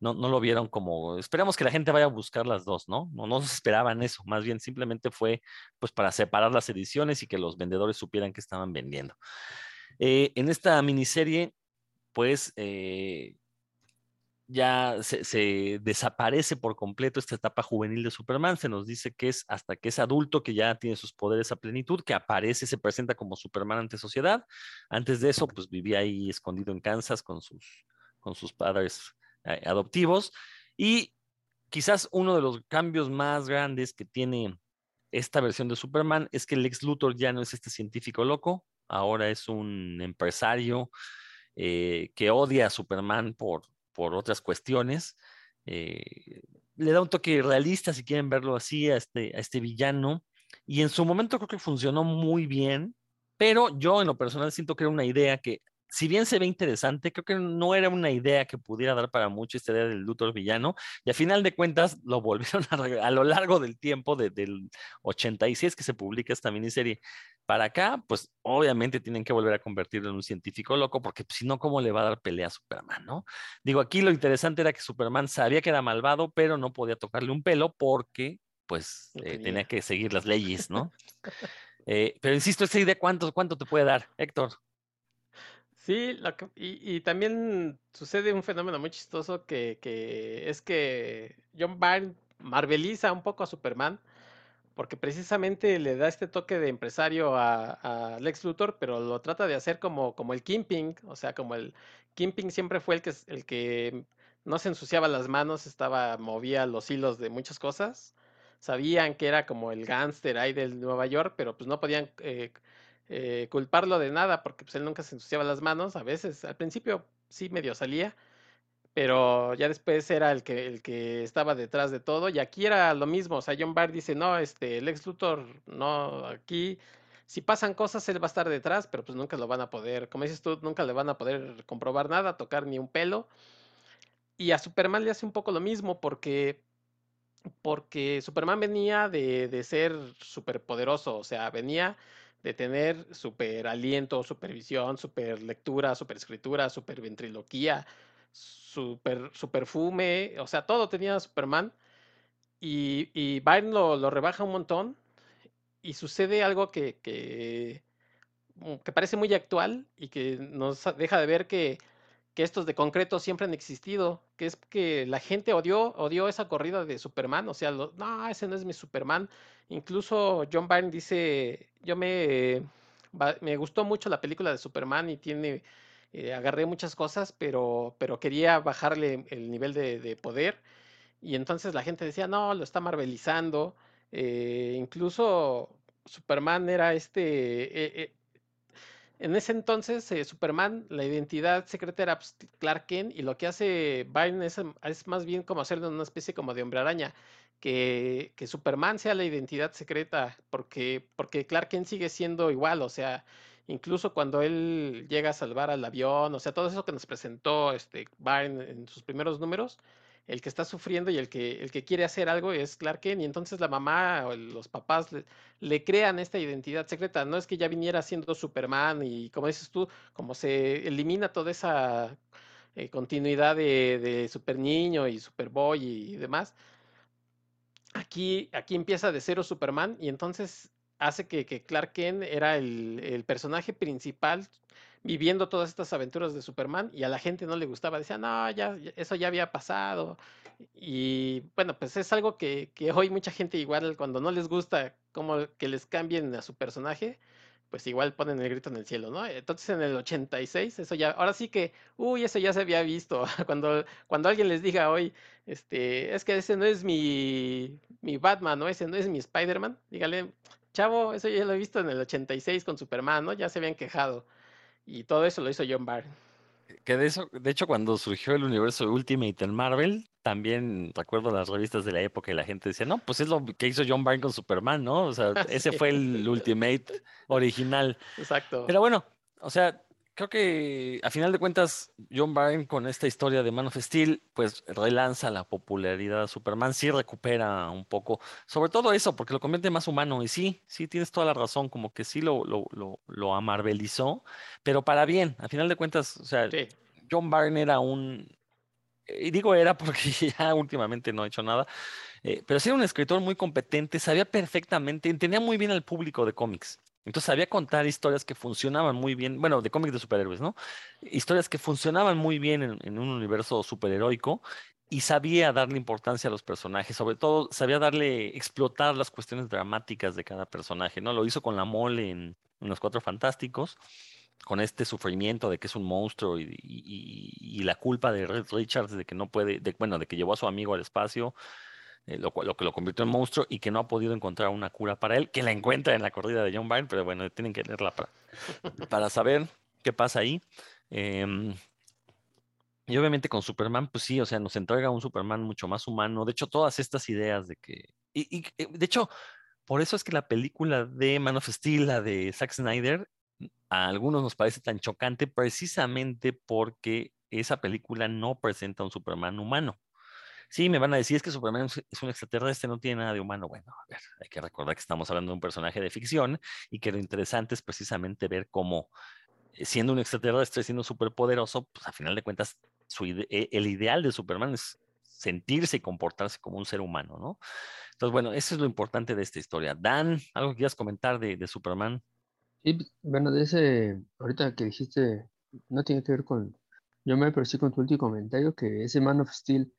no, no lo vieron como, esperamos que la gente vaya a buscar las dos, ¿no? No, no [laughs] esperaban eso, más bien simplemente fue pues para separar las ediciones y que los vendedores supieran que estaban vendiendo. Eh, en esta miniserie, pues eh, ya se, desaparece por completo esta etapa juvenil de Superman. Se nos dice que es hasta que es adulto, que ya tiene sus poderes a plenitud, que aparece, se presenta como Superman ante sociedad. Antes de eso, pues vivía ahí escondido en Kansas con sus, con sus padres eh, adoptivos. Y quizás uno de los cambios más grandes que tiene esta versión de Superman es que el ex Luthor ya no es este científico loco, ahora es un empresario eh, que odia a Superman por, por otras cuestiones. Eh, le da un toque realista, si quieren verlo así, a este, a este villano. Y en su momento creo que funcionó muy bien, pero yo en lo personal siento que era una idea que, si bien se ve interesante, creo que no era una idea que pudiera dar para mucho esta idea del Luthor villano. Y a final de cuentas [laughs] lo volvieron a, a lo largo del tiempo, de, del 86 que se publica esta miniserie, para acá, pues obviamente tienen que volver a convertirlo en un científico loco, porque pues, si no, ¿cómo le va a dar pelea a Superman, no? Digo, aquí lo interesante era que Superman sabía que era malvado, pero no podía tocarle un pelo porque, pues, eh, tenía. que seguir las leyes, ¿no? [laughs] Eh, pero insisto, esa idea, ¿cuánto, ¿cuánto te puede dar, Héctor? Sí, y, también sucede un fenómeno muy chistoso que, que es que John Byrne marveliza un poco a Superman porque precisamente le da este toque de empresario a, Lex Luthor, pero lo trata de hacer como, como el Kimping, o sea, como el Kimping siempre fue el que, el que no se ensuciaba las manos, estaba, movía los hilos de muchas cosas. Sabían que era como el gángster ahí del Nueva York, pero pues no podían eh, eh, culparlo de nada porque pues él nunca se ensuciaba las manos. A veces, al principio sí medio salía, pero ya después era el que, el que estaba detrás de todo, y aquí era lo mismo, o sea, John Barr dice, no, este, el ex Luthor, no, aquí, si pasan cosas, él va a estar detrás, pero pues nunca lo van a poder, como dices tú, nunca le van a poder comprobar nada, tocar ni un pelo, y a Superman le hace un poco lo mismo, porque, porque Superman venía de, de ser superpoderoso, o sea, venía de tener super aliento, supervisión, super lectura, super escritura, super ventriloquía, su, perfume, o sea, todo tenía Superman. Y, Byrne lo, rebaja un montón y sucede algo que, que, mm, parece muy actual y que nos deja de ver que, que, estos de concreto siempre han existido, que es que la gente odió, odió esa corrida de Superman, o sea, no, ese no es mi Superman. Incluso John Byrne dice, yo me, me gustó mucho la película de Superman y tiene eh, agarré muchas cosas, pero, pero quería bajarle el nivel de, poder. Y entonces la gente decía, no, lo está marvelizando. Eh, incluso Superman era este... Eh, en ese entonces, Superman, la identidad secreta era pues, Clark Kent, y lo que hace Byrne es, es, más bien como hacerle una especie como de hombre araña, que, que Superman sea la identidad secreta, porque, porque Clark Kent sigue siendo igual, o sea, incluso cuando él llega a salvar al avión, o sea, todo eso que nos presentó este Byrne en sus primeros números, el que está sufriendo y el que, el que quiere hacer algo es Clark Kent, y entonces la mamá o los papás le, crean esta identidad secreta. No es que ya viniera siendo Superman y, como dices tú, como se elimina toda esa eh, continuidad de, Super Niño y Superboy y, y demás. Aquí, aquí empieza de cero Superman y entonces hace que, Clark Kent era el, personaje principal viviendo todas estas aventuras de Superman y a la gente no le gustaba, decía, no, ya, eso ya había pasado. Y bueno, pues es algo que, hoy mucha gente igual cuando no les gusta como que les cambien a su personaje, pues igual ponen el grito en el cielo, ¿no? Entonces en el 86, eso ya, ahora sí que, uy, eso ya se había visto. [laughs] Cuando, cuando alguien les diga hoy, este, es que ese no es mi, mi Batman, ¿no? Ese no es mi Spider-Man, dígale, Chavo, eso ya lo he visto en el 86 con Superman, ¿no? Ya se habían quejado. Y todo eso lo hizo John Byrne. Que de eso, de hecho, cuando surgió el universo Ultimate en Marvel, también recuerdo las revistas de la época y la gente decía, no, pues es lo que hizo John Byrne con Superman, ¿no? O sea, [laughs] ese fue el Ultimate original. Exacto. Pero bueno, o sea, creo que a final de cuentas, John Byrne con esta historia de Man of Steel, pues relanza la popularidad de Superman, sí recupera un poco, sobre todo eso, porque lo convierte más humano. Y sí, sí, tienes toda la razón, como que sí lo, lo, lo, lo amarvelizó, pero para bien, a final de cuentas, o sea, John Byrne era un, y digo era porque [laughs] ya últimamente no ha hecho nada, eh, pero sí era un escritor muy competente, sabía perfectamente, entendía muy bien al público de cómics. Entonces sabía contar historias que funcionaban muy bien, bueno, de cómics de superhéroes, ¿no? Historias que funcionaban muy bien en, un universo superheroico y sabía darle importancia a los personajes, sobre todo sabía darle, explotar las cuestiones dramáticas de cada personaje, ¿no? Lo hizo con la mole en, Los Cuatro Fantásticos, con este sufrimiento de que es un monstruo y la culpa de Red Richards de que no puede, de, bueno, de que llevó a su amigo al espacio, eh, lo, que lo convirtió en monstruo y que no ha podido encontrar una cura para él, que la encuentra en la corrida de John Byrne, pero bueno, tienen que leerla para, para saber qué pasa ahí. Em, y obviamente con Superman, pues sí, o sea, nos entrega un Superman mucho más humano. De hecho, todas estas ideas de que... Y, eh, de hecho, por eso es que la película de Man of Steel, la de Zack Snyder, a algunos nos parece tan chocante precisamente porque esa película no presenta un Superman humano. Sí, me van a decir es que Superman es un extraterrestre, no tiene nada de humano. Bueno, a ver, hay que recordar que estamos hablando de un personaje de ficción y que lo interesante es precisamente ver cómo, eh, siendo un extraterrestre, siendo superpoderoso, pues a final de cuentas, su ide- e- el ideal de Superman es sentirse y comportarse como un ser humano, ¿no? Entonces, bueno, eso es lo importante de esta historia. Dan, ¿algo que quieras comentar de, de Superman? Sí, pues, bueno, de ese, ahorita que dijiste, no tiene que ver con, yo me pero sí con tu último comentario, que ese Man of Steel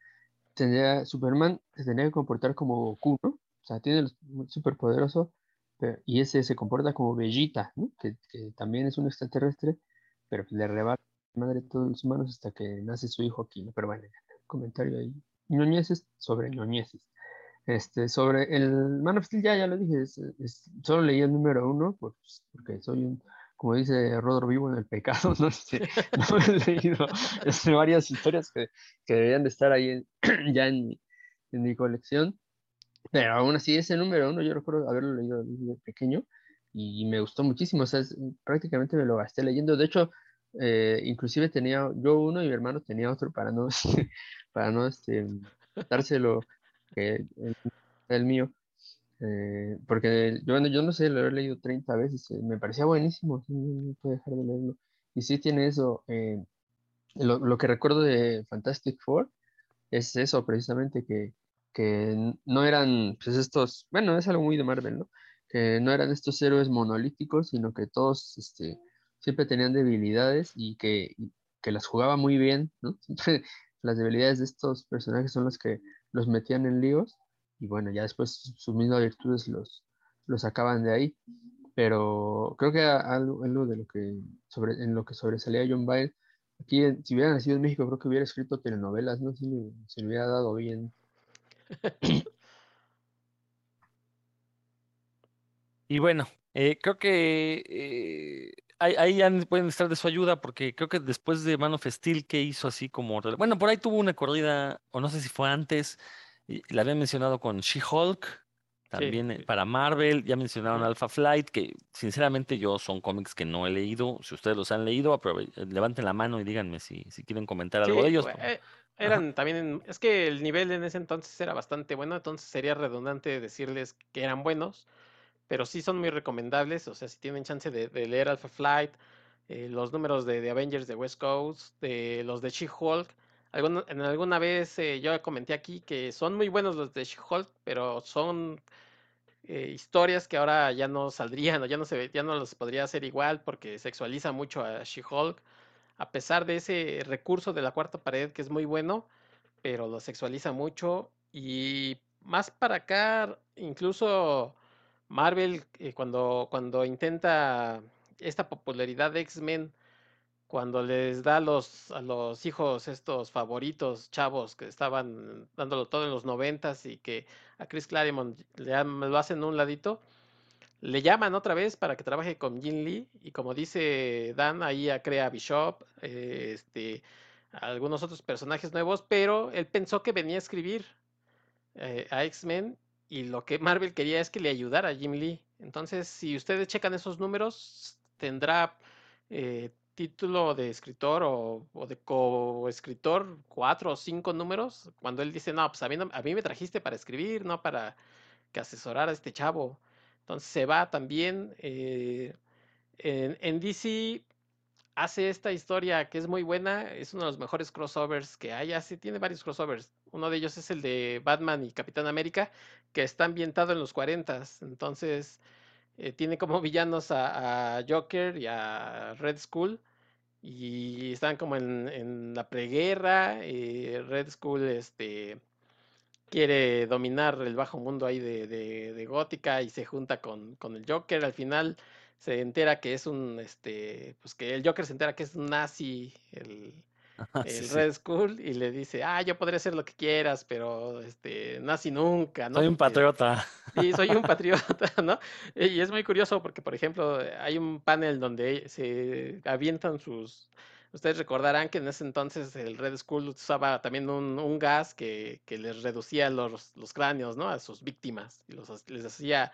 tendría, Superman se tenía que comportar como Goku. O sea, tiene el súper poderoso, y ese se comporta como Vegeta, ¿no? Que, que también es un extraterrestre, pero le arrebata la madre todos los humanos hasta que nace su hijo aquí, ¿no? Pero bueno, comentario ahí. ñoñeces sobre ñoñeces. Este, sobre el Man of Steel, ya, ya lo dije, solo leí el número uno, pues, porque soy un, como dice Rodro, vivo en el pecado, [laughs] no, Este, [laughs] no he leído [laughs] este, varias historias que, que deberían de estar ahí en- [clears throat] ya en, mi- en mi colección, pero aún así ese número uno yo recuerdo haberlo leído desde pequeño y, me gustó muchísimo, o sea, es- prácticamente me lo gasté leyendo, de hecho, eh, inclusive tenía yo uno y mi hermano tenía otro para no, para no este, dárselo que el, el mío, eh, porque yo, bueno, yo no sé, lo he leído 30 veces, eh, me parecía buenísimo, no, no puedo dejar de leerlo. Y sí tiene eso, eh, lo, lo que recuerdo de Fantastic Four es eso precisamente, que, que no eran pues estos, bueno, es algo muy de Marvel, ¿no? Que no eran estos héroes monolíticos, sino que todos este, siempre tenían debilidades y que, que las jugaba muy bien, ¿no? Siempre [laughs] las debilidades de estos personajes son las que los metían en líos y bueno, ya después su- sus mismas virtudes los, los sacaban de ahí. Pero creo que algo, algo de lo que sobre, en lo que sobresalía John Byrne, aquí si hubiera nacido en México, creo que hubiera escrito telenovelas, ¿no? Si le- se le hubiera dado bien. [coughs] Y bueno, eh, creo que eh, ahí, ahí pueden estar de su ayuda porque creo que después de Man of Steel, que hizo así como... Bueno, por ahí tuvo una corrida, o no sé si fue antes, y la había mencionado con She-Hulk, también eh, sí. para Marvel, ya mencionaron. Alpha Flight, que sinceramente yo son cómics que no he leído. Si ustedes los han leído, eh, levanten la mano y díganme si, si quieren comentar algo de ellos. por- eh, eran también, es que el nivel en ese entonces era bastante bueno, entonces sería redundante decirles que eran buenos, pero sí son muy recomendables, o sea, si tienen chance de, de leer Alpha Flight, eh, los números de, de Avengers de West Coast, de los de She-Hulk, alguna, en alguna vez eh, yo comenté aquí que son muy buenos los de She-Hulk, pero son eh, historias que ahora ya no saldrían o ya no se ya no los podría hacer igual porque sexualiza mucho a She-Hulk, a pesar de ese recurso de la cuarta pared que es muy bueno, pero lo sexualiza mucho y más para acá, incluso Marvel eh, cuando cuando intenta esta popularidad de X-Men cuando les da a los, a los hijos estos favoritos chavos que estaban dándolo todo en los noventas y que a Chris Claremont le lo hacen a un ladito, le llaman otra vez para que trabaje con Jin Lee y como dice Dan, ahí ya crea Bishop, eh, este, algunos otros personajes nuevos, pero él pensó que venía a escribir eh, a X-Men y lo que Marvel quería es que le ayudara a Jim Lee. Entonces, si ustedes checan esos números, tendrá eh, título de escritor o, o de coescritor, cuatro o cinco números, cuando él dice, no, pues a mí, no- a mí me trajiste para escribir, no para que asesorara a este chavo. Entonces se va también. eh, en, DC hace esta historia que es muy buena, es uno de los mejores crossovers que hay, hace, tiene varios crossovers. Uno de ellos es el de Batman y Capitán América, que está ambientado en los 40, entonces eh, tiene como [laughs] villanos a, Joker y a Red Skull, y están como en, la preguerra, eh, Red Skull este, quiere dominar el bajo mundo ahí de, de, Gótica y se junta con, con el Joker, al final se entera que es un, este, pues que el Joker se entera que es un nazi, el, [laughs] el Red Skull, y le dice, ah, yo podría hacer lo que quieras, pero este, nazi nunca, ¿no? Soy un patriota. Sí, soy un [laughs] patriota, [laughs] ¿no? Y es muy curioso porque, por ejemplo, hay un panel donde se avientan sus... Ustedes recordarán que en ese entonces el Red Skull usaba también un, un gas que, que, les reducía los, los cráneos, ¿no? A sus víctimas y los, les hacía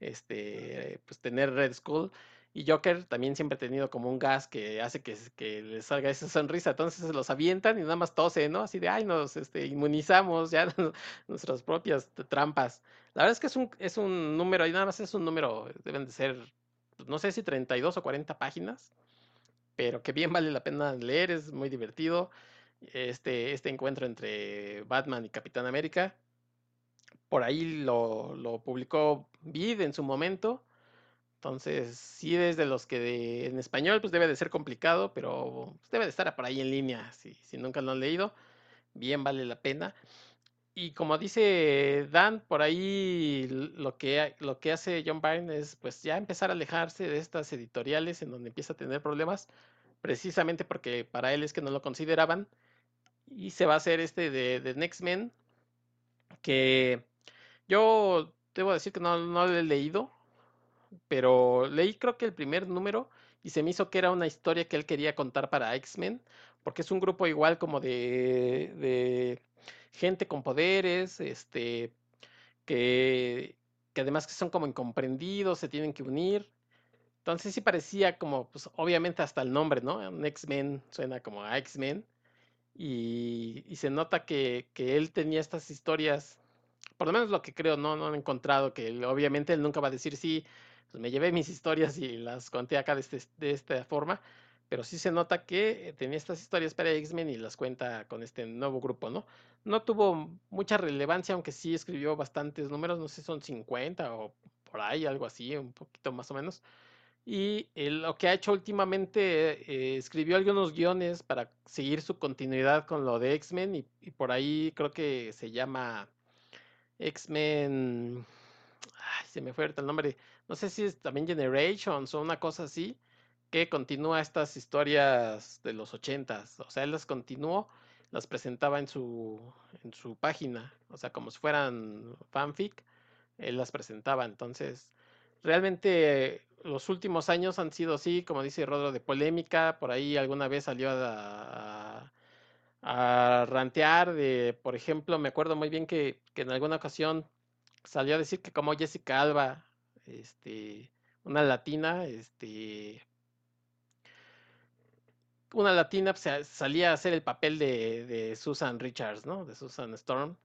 este, pues tener Red Skull. Y Joker también siempre ha tenido como un gas que hace que, que le salga esa sonrisa. Entonces se los avientan y nada más tose, ¿no? Así de, ay, nos este, inmunizamos ya [laughs] nuestras propias trampas. La verdad es que es un, número, y nada más es un número, deben de ser, pues, no sé si 32 o 40 páginas, pero que bien vale la pena leer, es muy divertido. Este, este encuentro entre Batman y Capitán América por ahí lo, publicó Vid en su momento. Entonces, sí, desde los que en español, pues debe de ser complicado, pero pues, debe de estar por ahí en línea. Si, si nunca lo han leído, bien vale la pena. Y como dice Dan, por ahí lo que, lo que hace John Byrne es pues ya empezar a alejarse de estas editoriales en donde empieza a tener problemas, precisamente porque para él es que no lo consideraban. Y se va a hacer este de, de Next Men, que yo debo decir que no, no lo he leído, pero leí creo que el primer número y se me hizo que era una historia que él quería contar para X-Men, porque es un grupo igual como de, de gente con poderes, este, que, que además que son como incomprendidos, se tienen que unir. Entonces sí parecía como, pues obviamente hasta el nombre, ¿no? X-Men suena como a X-Men. Y, y, se nota que, él tenía estas historias por lo menos lo que creo, no, no he encontrado que obviamente él nunca va a decir sí, pues me llevé mis historias y las conté acá de, este, de esta forma, pero sí se nota que tenía estas historias para X-Men y las cuenta con este nuevo grupo, ¿no? No tuvo mucha relevancia, aunque sí escribió bastantes números, no sé, son 50 o por ahí, algo así, un poquito más o menos. Y lo que ha hecho últimamente, eh, escribió algunos guiones para seguir su continuidad con lo de X-Men y, y, por ahí creo que se llama X-Men. Se me fue el nombre. No sé si es también Generations o una cosa así. Que continúa estas historias de los ochentas. O sea, él las continuó, las presentaba en su, en su página. O sea, como si fueran fanfic. Él las presentaba. Entonces, realmente los últimos años han sido así, como dice Rodro, de polémica. Por ahí alguna vez salió a a rantear de, por ejemplo, me acuerdo muy bien que, en alguna ocasión salió a decir que como Jessica Alba, este, una latina, este, una latina pues, salía a hacer el papel de, Susan Richards, ¿no? De Susan Storm.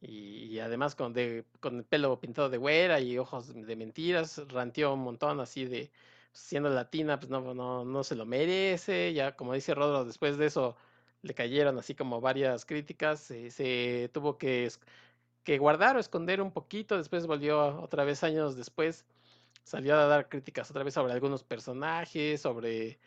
Y, además con, con el pelo pintado de güera y ojos de mentiras, ranteó un montón así de, siendo latina, pues no, no, no se lo merece. Ya como dice Rodro, después de eso le cayeron así como varias críticas, eh, se tuvo que, que, guardar o esconder un poquito, después volvió otra vez años después, salió a dar críticas otra vez sobre algunos personajes, sobre,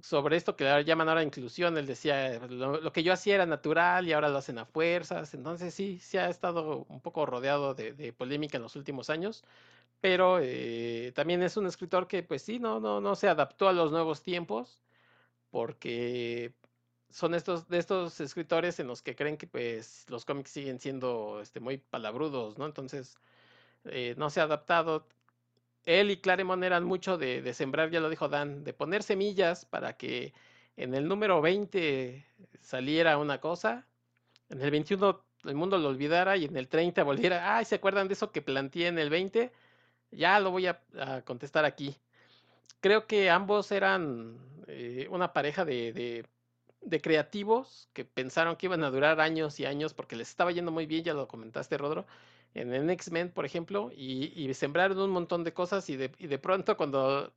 sobre esto que llaman ahora inclusión, él decía, lo, que yo hacía era natural y ahora lo hacen a fuerzas, entonces sí, sí ha estado un poco rodeado de, polémica en los últimos años, pero eh, también es un escritor que pues sí, no, no, no se adaptó a los nuevos tiempos, porque son estos, de estos escritores en los que creen que pues los cómics siguen siendo este, muy palabrudos, ¿no? Entonces, eh, no se ha adaptado. Él y Claremont eran mucho de, sembrar, ya lo dijo Dan, de poner semillas para que en el número 20 saliera una cosa, en el 21 el mundo lo olvidara y en el 30 volviera, ay, ¿se acuerdan de eso que planteé en el 20? Ya lo voy a, contestar aquí. Creo que ambos eran eh, una pareja de de creativos que pensaron que iban a durar años y años porque les estaba yendo muy bien, ya lo comentaste, Rodro, en el X-Men, por ejemplo, y, sembraron un montón de cosas y de, y de pronto cuando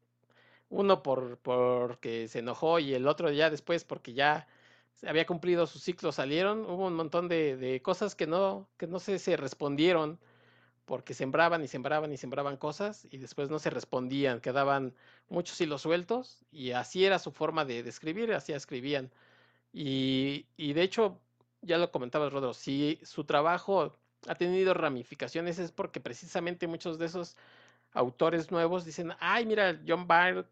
uno por porque se enojó y el otro ya después porque ya había cumplido su ciclo salieron, hubo un montón de, de cosas que no, que no se, se respondieron porque sembraban y sembraban y sembraban cosas y después no se respondían, quedaban muchos hilos sueltos y así era su forma de, de escribir, así escribían. Y, y, de hecho, ya lo comentaba Rodro, si su trabajo ha tenido ramificaciones es porque precisamente muchos de esos autores nuevos dicen, ay, mira, John Byrne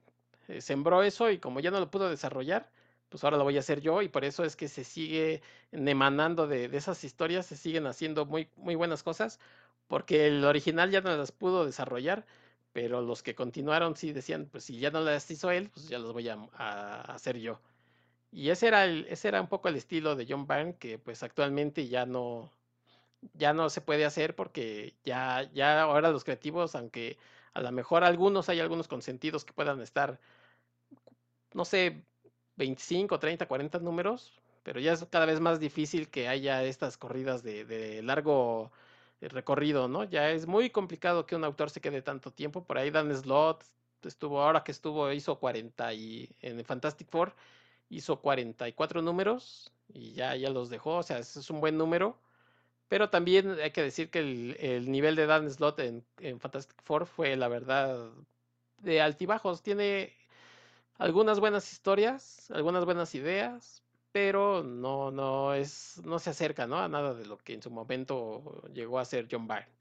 eh, sembró eso y como ya no lo pudo desarrollar, pues ahora lo voy a hacer yo y por eso es que se sigue emanando de, de esas historias, se siguen haciendo muy, muy buenas cosas, porque el original ya no las pudo desarrollar, pero los que continuaron sí decían, pues si ya no las hizo él, pues ya los voy a hacer yo. Y ese era, el, ese era un poco el estilo de John Byrne, que pues actualmente ya no, ya no se puede hacer porque ya, ya ahora los creativos, aunque a lo mejor algunos hay algunos consentidos que puedan estar, no sé, 25, 30, 40 números, pero ya es cada vez más difícil que haya estas corridas de, de largo recorrido, ¿no? Ya es muy complicado que un autor se quede tanto tiempo. Por ahí Dan Slott estuvo, ahora que estuvo, hizo 40 y en Fantastic Four hizo 44 números y ya, ya los dejó, o sea, es un buen número. Pero también hay que decir que el, el nivel de Dan Slott en, en, Fantastic Four fue, la verdad, de altibajos. Tiene algunas buenas historias, algunas buenas ideas, pero no, no, es, no se acerca ¿no? a nada de lo que en su momento llegó a ser John Byrne.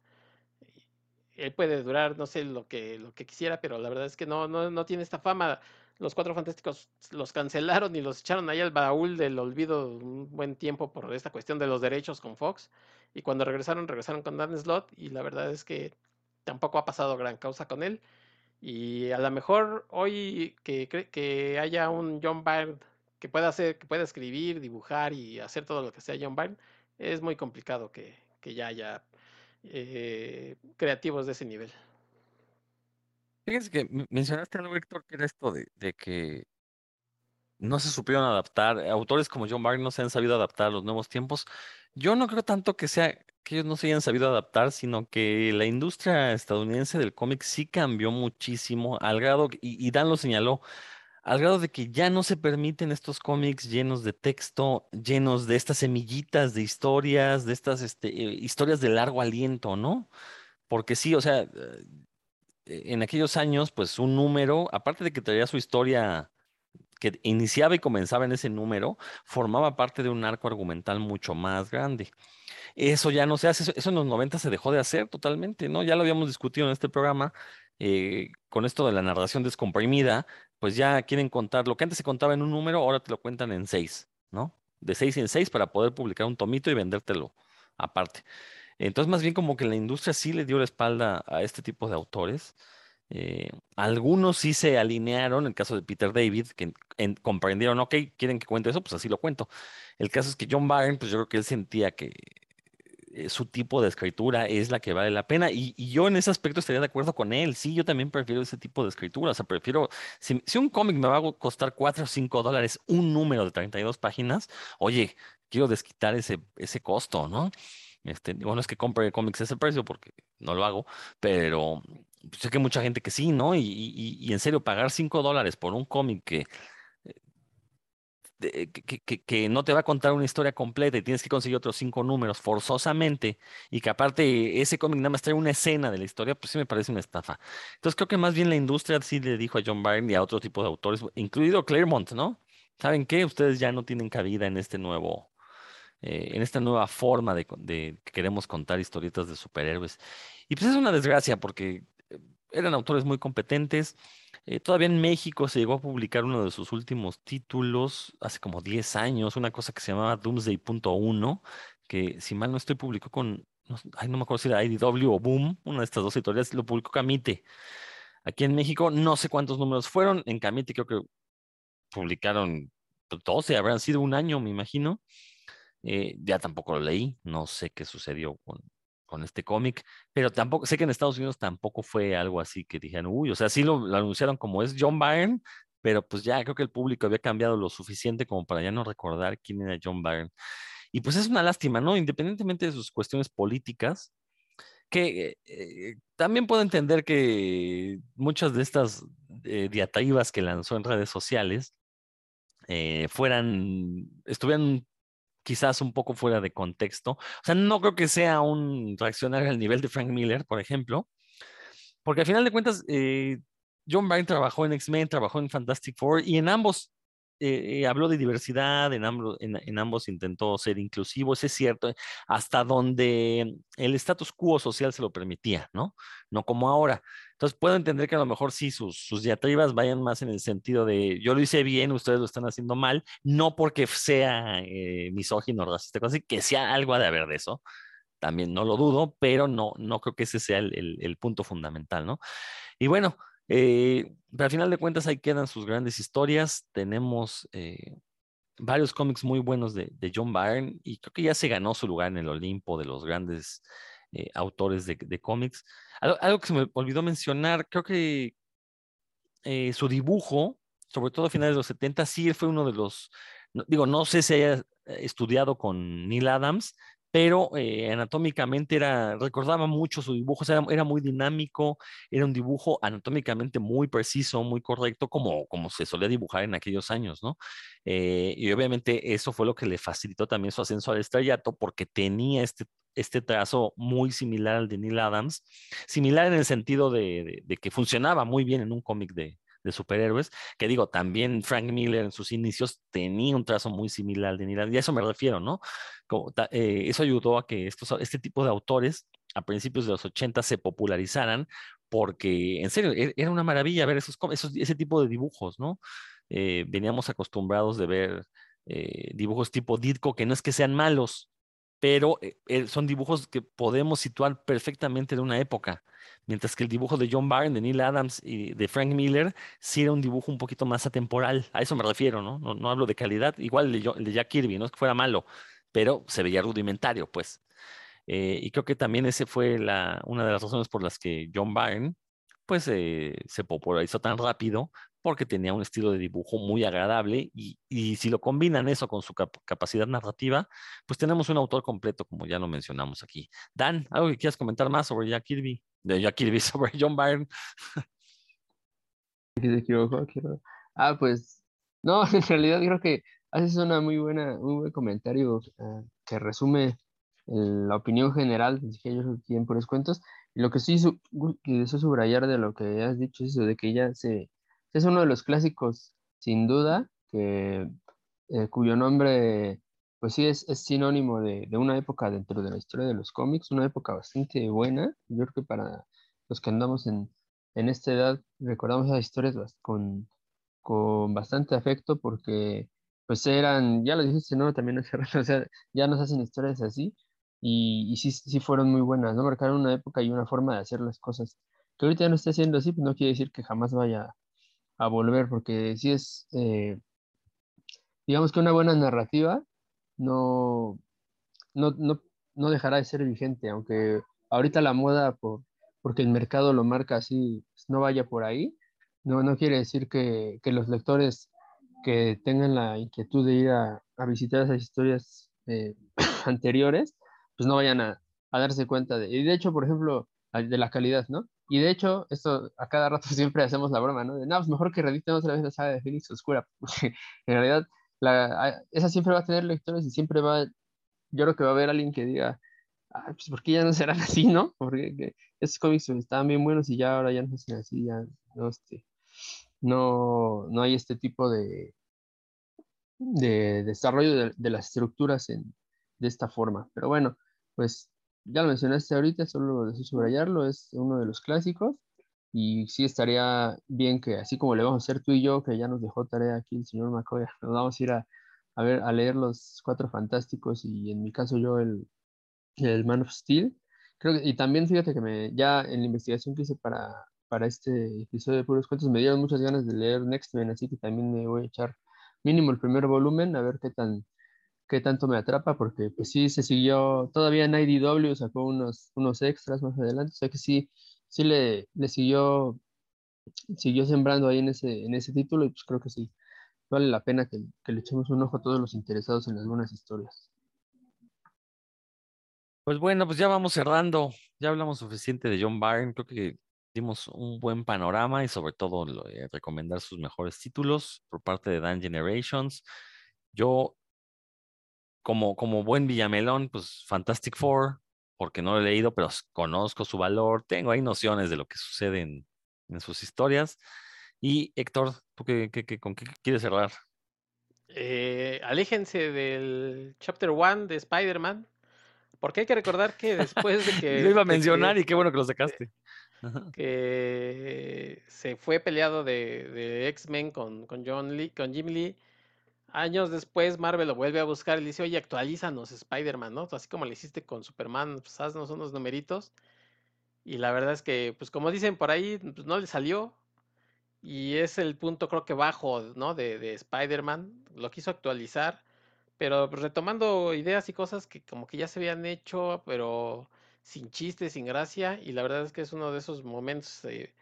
Él puede durar, no sé, lo que, lo que quisiera, pero la verdad es que no, no, no tiene esta fama. Los Cuatro Fantásticos los cancelaron y los echaron ahí al baúl del olvido un buen tiempo por esta cuestión de los derechos con Fox. Y cuando regresaron, regresaron con Dan Slott y la verdad es que tampoco ha pasado gran causa con él. Y a lo mejor hoy que, que haya un John Byrne que pueda hacer, que pueda escribir, dibujar y hacer todo lo que sea John Byrne, es muy complicado que, que ya haya eh, creativos de ese nivel. Fíjense que mencionaste algo, Héctor, que era esto de, que no se supieron adaptar, autores como John Byrne no se han sabido adaptar a los nuevos tiempos. Yo no creo tanto que sea que ellos no se hayan sabido adaptar, sino que la industria estadounidense del cómic sí cambió muchísimo al grado, y, y Dan lo señaló, al grado de que ya no se permiten estos cómics llenos de texto, llenos de estas semillitas de historias, de estas este, eh, historias de largo aliento, ¿no? Porque sí, o sea, eh, en aquellos años, pues un número, aparte de que traía su historia que iniciaba y comenzaba en ese número, formaba parte de un arco argumental mucho más grande. Eso ya no se hace, eso, en los 90 se dejó de hacer totalmente, ¿no? Ya lo habíamos discutido en este programa, eh, con esto de la narración descomprimida, pues ya quieren contar, lo que antes se contaba en un número, ahora te lo cuentan en seis, ¿no? De seis en seis para poder publicar un tomito y vendértelo aparte. Entonces, más bien como que la industria sí le dio la espalda a este tipo de autores. Eh, algunos sí se alinearon, el caso de Peter David, que en, comprendieron, ok, quieren que cuente eso, pues así lo cuento. El caso es que John Byrne, pues yo creo que él sentía que eh, su tipo de escritura es la que vale la pena. Y, yo en ese aspecto estaría de acuerdo con él. Sí, yo también prefiero ese tipo de escritura. O sea, prefiero, si, si un cómic me va a costar 4 o 5 dólares un número de 32 páginas, oye, quiero desquitar ese, ese costo, ¿no? Este, digo, no es que compre cómics a ese precio porque no lo hago, pero sé que mucha gente que sí, ¿no? Y, en serio, pagar 5 dólares por un cómic que de, que, que, que, no te va a contar una historia completa y tienes que conseguir otros cinco números forzosamente y que aparte ese cómic nada más trae una escena de la historia, pues sí me parece una estafa. Entonces creo que más bien la industria sí le dijo a John Byrne y a otro tipo de autores, incluido Claremont, ¿no? ¿Saben qué? Ustedes ya no tienen cabida en este nuevo, eh, en esta nueva forma de, que queremos contar historietas de superhéroes. Y pues es una desgracia porque eh, eran autores muy competentes. Eh, todavía en México se llegó a publicar uno de sus últimos títulos hace como 10 años, una cosa que se llamaba Doomsday.1, que si mal no estoy publicó con, ay, no me acuerdo si era IDW o Boom, una de estas dos editoriales, lo publicó Camite. Aquí en México no sé cuántos números fueron, en Camite creo que publicaron 12, habrán sido un año, me imagino. Eh, ya tampoco lo leí, no sé qué sucedió con, con este cómic, pero tampoco, sé que en Estados Unidos tampoco fue algo así que dijeron, uy, o sea, sí lo, anunciaron como es John Byrne, pero pues ya creo que el público había cambiado lo suficiente como para ya no recordar quién era John Byrne. Y pues es una lástima, ¿no? Independientemente de sus cuestiones políticas, que eh, también puedo entender que muchas de estas eh, diatribas que lanzó en redes sociales eh, fueran, estuvieran quizás un poco fuera de contexto. O sea, no creo que sea un reaccionario al nivel de Frank Miller, por ejemplo, porque al final de cuentas, John Byrne trabajó en X-Men, trabajó en Fantastic Four y en ambos eh, habló de diversidad, en ambos, en, ambos intentó ser inclusivo, es cierto, hasta donde el status quo social se lo permitía, ¿no? No como ahora. Entonces puedo entender que a lo mejor sí sus, sus diatribas vayan más en el sentido de yo lo hice bien, ustedes lo están haciendo mal, no porque sea eh, misógino o racista, así que sea algo de haber de eso, también no lo dudo, pero no, no creo que ese sea el, el punto fundamental, ¿no? Y bueno, eh, pero al final de cuentas ahí quedan sus grandes historias. Tenemos eh, varios cómics muy buenos de, John Byrne y creo que ya se ganó su lugar en el Olimpo de los grandes eh, autores de, cómics. Algo, que se me olvidó mencionar, creo que su dibujo, sobre todo a finales de los 70, sí fue uno de los, digo, no sé si haya estudiado con Neil Adams, pero eh, anatómicamente era, recordaba mucho su dibujo, era, era, muy dinámico, era un dibujo anatómicamente muy preciso, muy correcto, como, como se solía dibujar en aquellos años, ¿no? Eh, y obviamente eso fue lo que le facilitó también su ascenso al estrellato, porque tenía este, este trazo muy similar al de Neil Adams, similar en el sentido de que funcionaba muy bien en un cómic de, de superhéroes, que digo, también Frank Miller en sus inicios tenía un trazo muy similar al de Neil y a eso me refiero, ¿no? Eh, eso ayudó a que estos, este tipo de autores a principios de los 80 se popularizaran, porque en serio, e, era una maravilla ver esos, esos ese tipo de dibujos, ¿no? Eh, veníamos acostumbrados de ver eh, dibujos tipo Ditko, que no es que sean malos, pero son dibujos que podemos situar perfectamente de una época. Mientras que el dibujo de John Byrne, de Neil Adams y de Frank Miller sí era un dibujo un poquito más atemporal. A eso me refiero, ¿no? No, hablo de calidad. Igual el de, Jack Kirby, no es que fuera malo, pero se veía rudimentario, pues. Eh, y creo que también ese fue la, una de las razones por las que John Byrne pues eh, se popularizó tan rápido porque tenía un estilo de dibujo muy agradable y, y si lo combinan eso con su capacidad narrativa, pues tenemos un autor completo como ya lo mencionamos aquí. Dan, ¿algo que quieras comentar más sobre Jack Kirby? de Jack Kirby [laughs] sobre John Byrne. Ah, pues no, [laughs] en realidad creo que haces una muy buena, un buen comentario ah, que resume la opinión general, dije yo aquí en puros cuentos. Y lo que sí deseo subrayar de lo que has dicho es eso de que ya se, es uno de los clásicos, sin duda, que, eh, cuyo nombre pues sí es, sinónimo de, de, una época dentro de la historia de los cómics, una época bastante buena. Yo creo que para los que andamos en, en esta edad recordamos esas historias con, con bastante afecto porque pues eran, ya lo dijiste, ¿no? También [laughs] o sea, ya nos hacen historias así y, y sí, sí fueron muy buenas, ¿no? Marcaron una época y una forma de hacer las cosas. Que ahorita no esté haciendo así, pues no quiere decir que jamás vaya a volver, porque sí es, eh, digamos que una buena narrativa no, no, no, no, dejará de ser vigente, aunque ahorita la moda, por, porque el mercado lo marca así, pues, no vaya por ahí, no, no quiere decir que, que los lectores que tengan la inquietud de ir a, a visitar esas historias eh, [coughs] anteriores, pues no vayan a, a, darse cuenta de, y de hecho, por ejemplo, de la calidad, ¿no? Y de hecho, esto a cada rato [laughs] siempre hacemos la broma, ¿no? De, no, pues mejor que reeditemos otra vez la saga de Phoenix Oscura, [laughs] porque en realidad esa siempre va a tener lectores y siempre va, yo creo que va a haber alguien que diga, pues ¿por qué ya no serán [laughs] así, no? Porque esos cómics estaban bien buenos y ya ahora ya no son así, ya no, este, no, no hay este tipo de, de desarrollo de, las estructuras en, de esta forma. Pero bueno, pues ya lo mencionaste ahorita, solo deseo subrayarlo, es uno de los clásicos. Y sí estaría bien que, así como le vamos a hacer tú y yo, que ya nos dejó tarea aquí el señor McCoy, [laughs] nos vamos a ir a, a ver, a leer los cuatro fantásticos y en mi caso yo el, el Man of Steel. Creo que, y también fíjate que me, ya en la investigación que hice para, para este episodio de Puros Cuentos me dieron muchas ganas de leer Next Men, así que también me voy a echar mínimo el primer volumen a ver qué tan qué tanto me atrapa, porque pues sí se siguió, todavía en IDW sacó unos, unos extras más adelante, o sea que sí, sí le, le siguió, siguió sembrando ahí en ese, en ese título y pues creo que sí, vale la pena que, le echemos un ojo a todos los interesados en algunas historias. Pues bueno, pues ya vamos cerrando ya hablamos suficiente de John Byrne, creo que dimos un buen panorama y sobre todo eh, recomendar sus mejores títulos por parte de Dan Generations. Yo, como, como buen Villamelón, pues Fantastic Four, porque no lo he leído, pero conozco su valor, tengo ahí nociones de lo que sucede en, sus historias. Y Héctor, ¿tú qué, con qué quieres cerrar? Eh, aléjense del Chapter One de Spider-Man, porque hay que recordar que después de [laughs] que... lo iba a mencionar y qué bueno que lo sacaste. Que se fue peleado de, X-Men con, con, John Lee, con Jim Lee. Años después Marvel lo vuelve a buscar y le dice, oye, actualízanos Spider-Man, ¿no? Así como le hiciste con Superman, pues haznos unos numeritos. Y la verdad es que, pues como dicen por ahí, pues no le salió. Y es el punto creo que bajo, ¿no? De, de Spider-Man. Lo quiso actualizar pero pues, retomando ideas y cosas que como que ya se habían hecho, pero sin chiste, sin gracia, y la verdad es que es uno de esos momentos eh,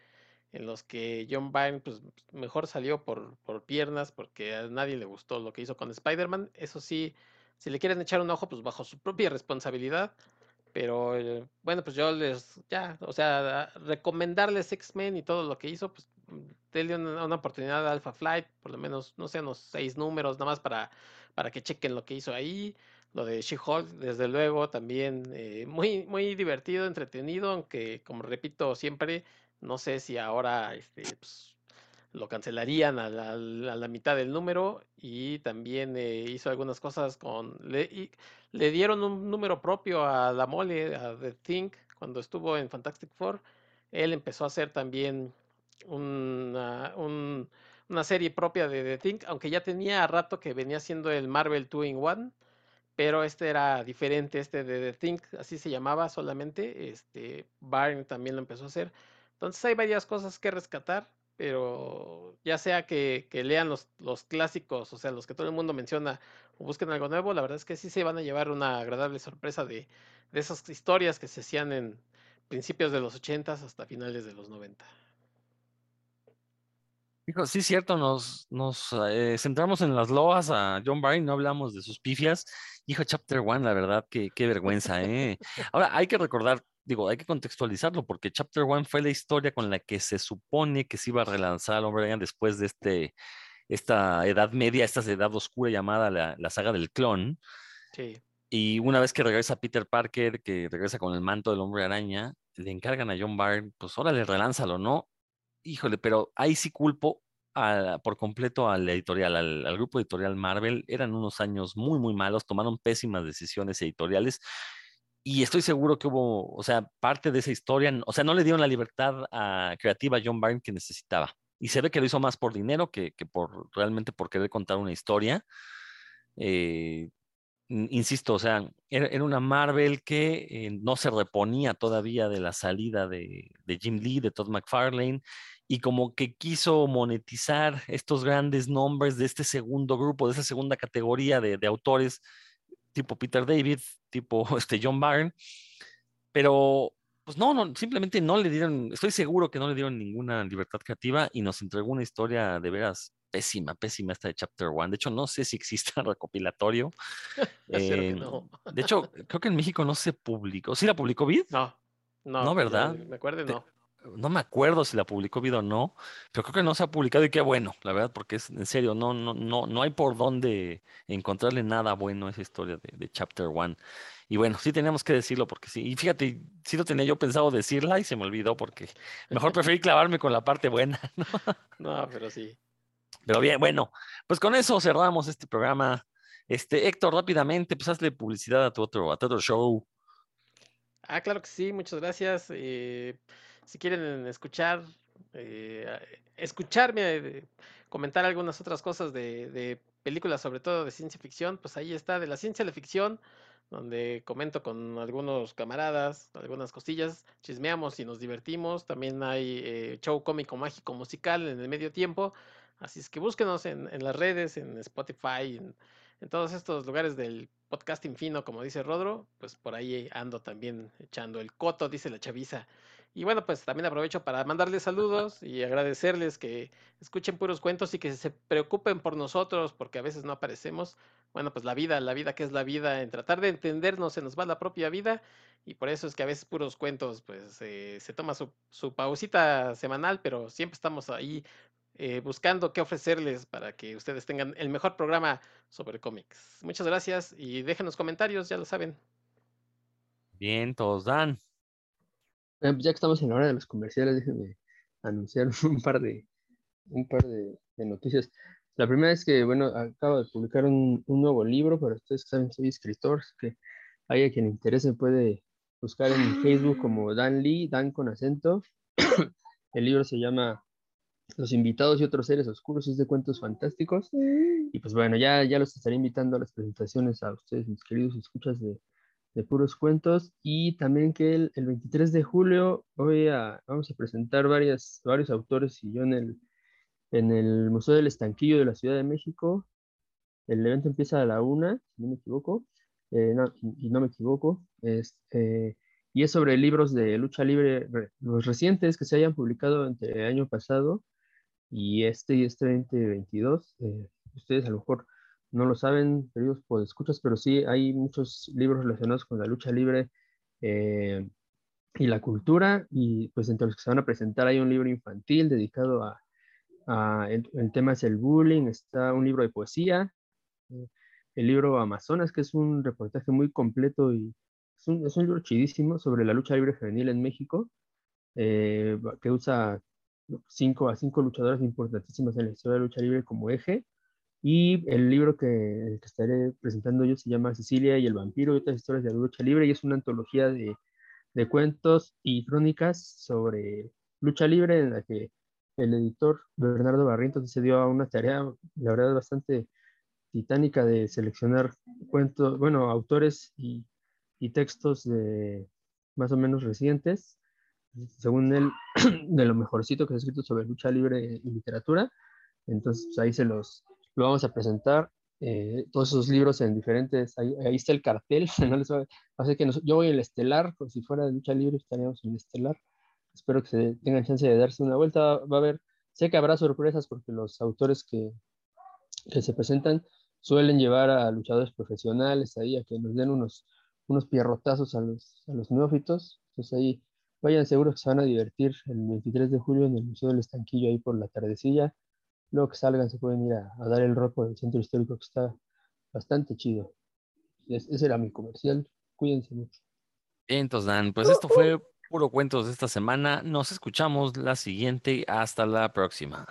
en los que John Byrne pues mejor salió por, por piernas porque a nadie le gustó lo que hizo con Spider-Man. Eso sí, si le quieren echar un ojo, pues bajo su propia responsabilidad. Pero eh, bueno, pues yo les, ya, o sea, recomendarles X-Men y todo lo que hizo, pues denle una, una, oportunidad a Alpha Flight, por lo menos, no sé, unos seis números, nada más para para que chequen lo que hizo ahí. Lo de She-Hulk, desde luego, también eh, muy, muy divertido, entretenido, aunque, como repito siempre, no sé si ahora este, pues, lo cancelarían a la, mitad del número y también eh, hizo algunas cosas con... Le, dieron un número propio a la mole, a The Think, cuando estuvo en Fantastic Four. Él empezó a hacer también una, un una serie propia de The Think, aunque ya tenía rato que venía siendo el Marvel 2 in 1, pero este era diferente, este de The Think, así se llamaba solamente, este Byrne también lo empezó a hacer. Entonces hay varias cosas que rescatar, pero ya sea que, lean los, los, clásicos, o sea, los que todo el mundo menciona, o busquen algo nuevo, la verdad es que sí se van a llevar una agradable sorpresa de, de esas historias que se hacían en principios de los 80 hasta finales de los 90. Hijo, sí, cierto, nos, nos eh, centramos en las loas a John Byrne, no hablamos de sus pifias. Hijo, Chapter One, la verdad, qué, qué vergüenza, ¿eh? [laughs] Ahora, hay que recordar, digo, hay que contextualizarlo, porque Chapter One fue la historia con la que se supone que se iba a relanzar al Hombre después de este, esta edad media, esta edad oscura llamada la, la saga del clon. Sí. Y una vez que regresa Peter Parker, que regresa con el manto del hombre araña, le encargan a John Byrne, pues órale, relánzalo, ¿no? híjole, pero ahí sí culpo por completo al editorial, al, grupo editorial Marvel. Eran unos años muy, muy malos, tomaron pésimas decisiones editoriales. Y estoy seguro que hubo, o sea, parte de esa historia, o sea, no le dieron la libertad a, creativa a John Byrne que necesitaba. Y se ve que lo hizo más por dinero que, por realmente por querer contar una historia. Eh, insisto, o sea, era, una Marvel que eh, no se reponía todavía de la salida de, de, Jim Lee, de Todd McFarlane, y como que quiso monetizar estos grandes nombres de este segundo grupo, de esa segunda categoría de, autores, tipo Peter David, tipo [laughs] este John Byrne, pero pues no, no, simplemente no le dieron, estoy seguro que no le dieron ninguna libertad creativa y nos entregó una historia de veras pésima, pésima esta de Chapter One. De hecho, no sé si existe [laughs] recopilatorio. [laughs] Eh, de hecho, creo que en México no se publicó. ¿Sí la publicó Vid? No, no. No, ¿verdad? Me acuerdo, no no me acuerdo si la publicó Vid o no, pero creo que no se ha publicado y qué bueno, la verdad, porque es en serio, no, no, no, no hay por dónde encontrarle nada bueno a esa historia de, Chapter One. Y bueno, sí teníamos que decirlo porque sí. Y fíjate, sí lo tenía yo pensado decirla y se me olvidó porque mejor [laughs] preferí clavarme con la parte buena. [laughs] ¿no? no, pero sí. Pero bien, bueno, pues con eso cerramos este programa. Este, Héctor, rápidamente, pues hazle publicidad a tu otro, a tu otro show. Ah, claro que sí, muchas gracias. Eh, si quieren escuchar, eh, escucharme comentar algunas otras cosas de, películas, sobre todo de ciencia ficción, pues ahí está, de la ciencia a la ficción, donde comento con algunos camaradas, algunas cosillas, chismeamos y nos divertimos. También hay eh, show cómico mágico musical en el medio tiempo. Así es que búsquenos en, las redes, en Spotify, en en todos estos lugares del podcasting fino, como dice Rodro, pues por ahí ando también echando el coto, dice la chaviza. Y bueno, pues también aprovecho para mandarles saludos y agradecerles que escuchen puros cuentos y que se preocupen por nosotros, porque a veces no aparecemos. Bueno, pues la vida, la vida que es la vida, en tratar de entendernos se nos va la propia vida y por eso es que a veces puros cuentos, pues eh, se toma su, su pausita semanal, pero siempre estamos ahí eh, buscando qué ofrecerles para que ustedes tengan el mejor programa sobre cómics. Muchas gracias y déjenos comentarios, ya lo saben. Bien, todos dan. Pues ya que estamos en la hora de los comerciales, déjenme anunciar [laughs] un par de, un par de, noticias. La primera es que, bueno, acabo de publicar un, nuevo libro, para ustedes saben, soy escritor, que haya quien le interese puede buscar en Facebook como Dan Lee, Dan con acento. [coughs] El libro se llama Los invitados y otros seres oscuros, es de cuentos fantásticos. Mm. Y pues bueno, ya, ya los estaré invitando a las presentaciones a ustedes, mis queridos escuchas de, de puros cuentos. Y también que el, 23 de julio voy a, vamos a presentar varias, varios autores y yo en el, en el Museo del Estanquillo de la Ciudad de México. El evento empieza a la una, si no me equivoco. Eh, no, y no me equivoco. Eh, y es sobre libros de lucha libre, los recientes que se hayan publicado entre el año pasado y este y este 2022. Eh, ustedes a lo mejor no lo saben, queridos pues escuchas, pero sí hay muchos libros relacionados con la lucha libre y la cultura, y pues entre los que se van a presentar hay un libro infantil dedicado a, el, tema es el bullying, está un libro de poesía, el libro Amazonas, que es un reportaje muy completo y es un, es un libro chidísimo sobre la lucha libre juvenil en México, eh, que usa cinco a cinco luchadoras importantísimas en la historia de la lucha libre como eje. Y el libro que, estaré presentando yo se llama Cecilia y el vampiro y otras historias de la lucha libre y es una antología de, de cuentos y crónicas sobre lucha libre en la que el editor Bernardo Barrientos se dio a una tarea, la verdad, bastante titánica de seleccionar cuentos, bueno, autores y, y textos de más o menos recientes, según él, [clears throat] de lo mejorcito que se ha escrito sobre lucha libre y literatura. Entonces, pues, ahí se los lo vamos a presentar. Eh, todos esos libros en diferentes, ahí, ahí está el cartel, [laughs] no les va, a ser que yo voy en el estelar, como si fuera de lucha libre estaríamos en el estelar. Espero que se tengan chance de darse una vuelta. Va a haber, sé que habrá sorpresas porque los autores que, que se presentan suelen llevar a luchadores profesionales ahí a que nos den unos, unos pierrotazos a los, a los neófitos. Entonces ahí vayan seguros que se van a divertir el 23 de julio en el Museo del Estanquillo ahí por la tardecilla. Luego que salgan se pueden ir a, dar el rol por el centro histórico que está bastante chido. ese era mi comercial. Cuídense mucho. entonces Dan, pues esto fue puro cuentos de esta semana. Nos escuchamos la siguiente. Hasta la próxima.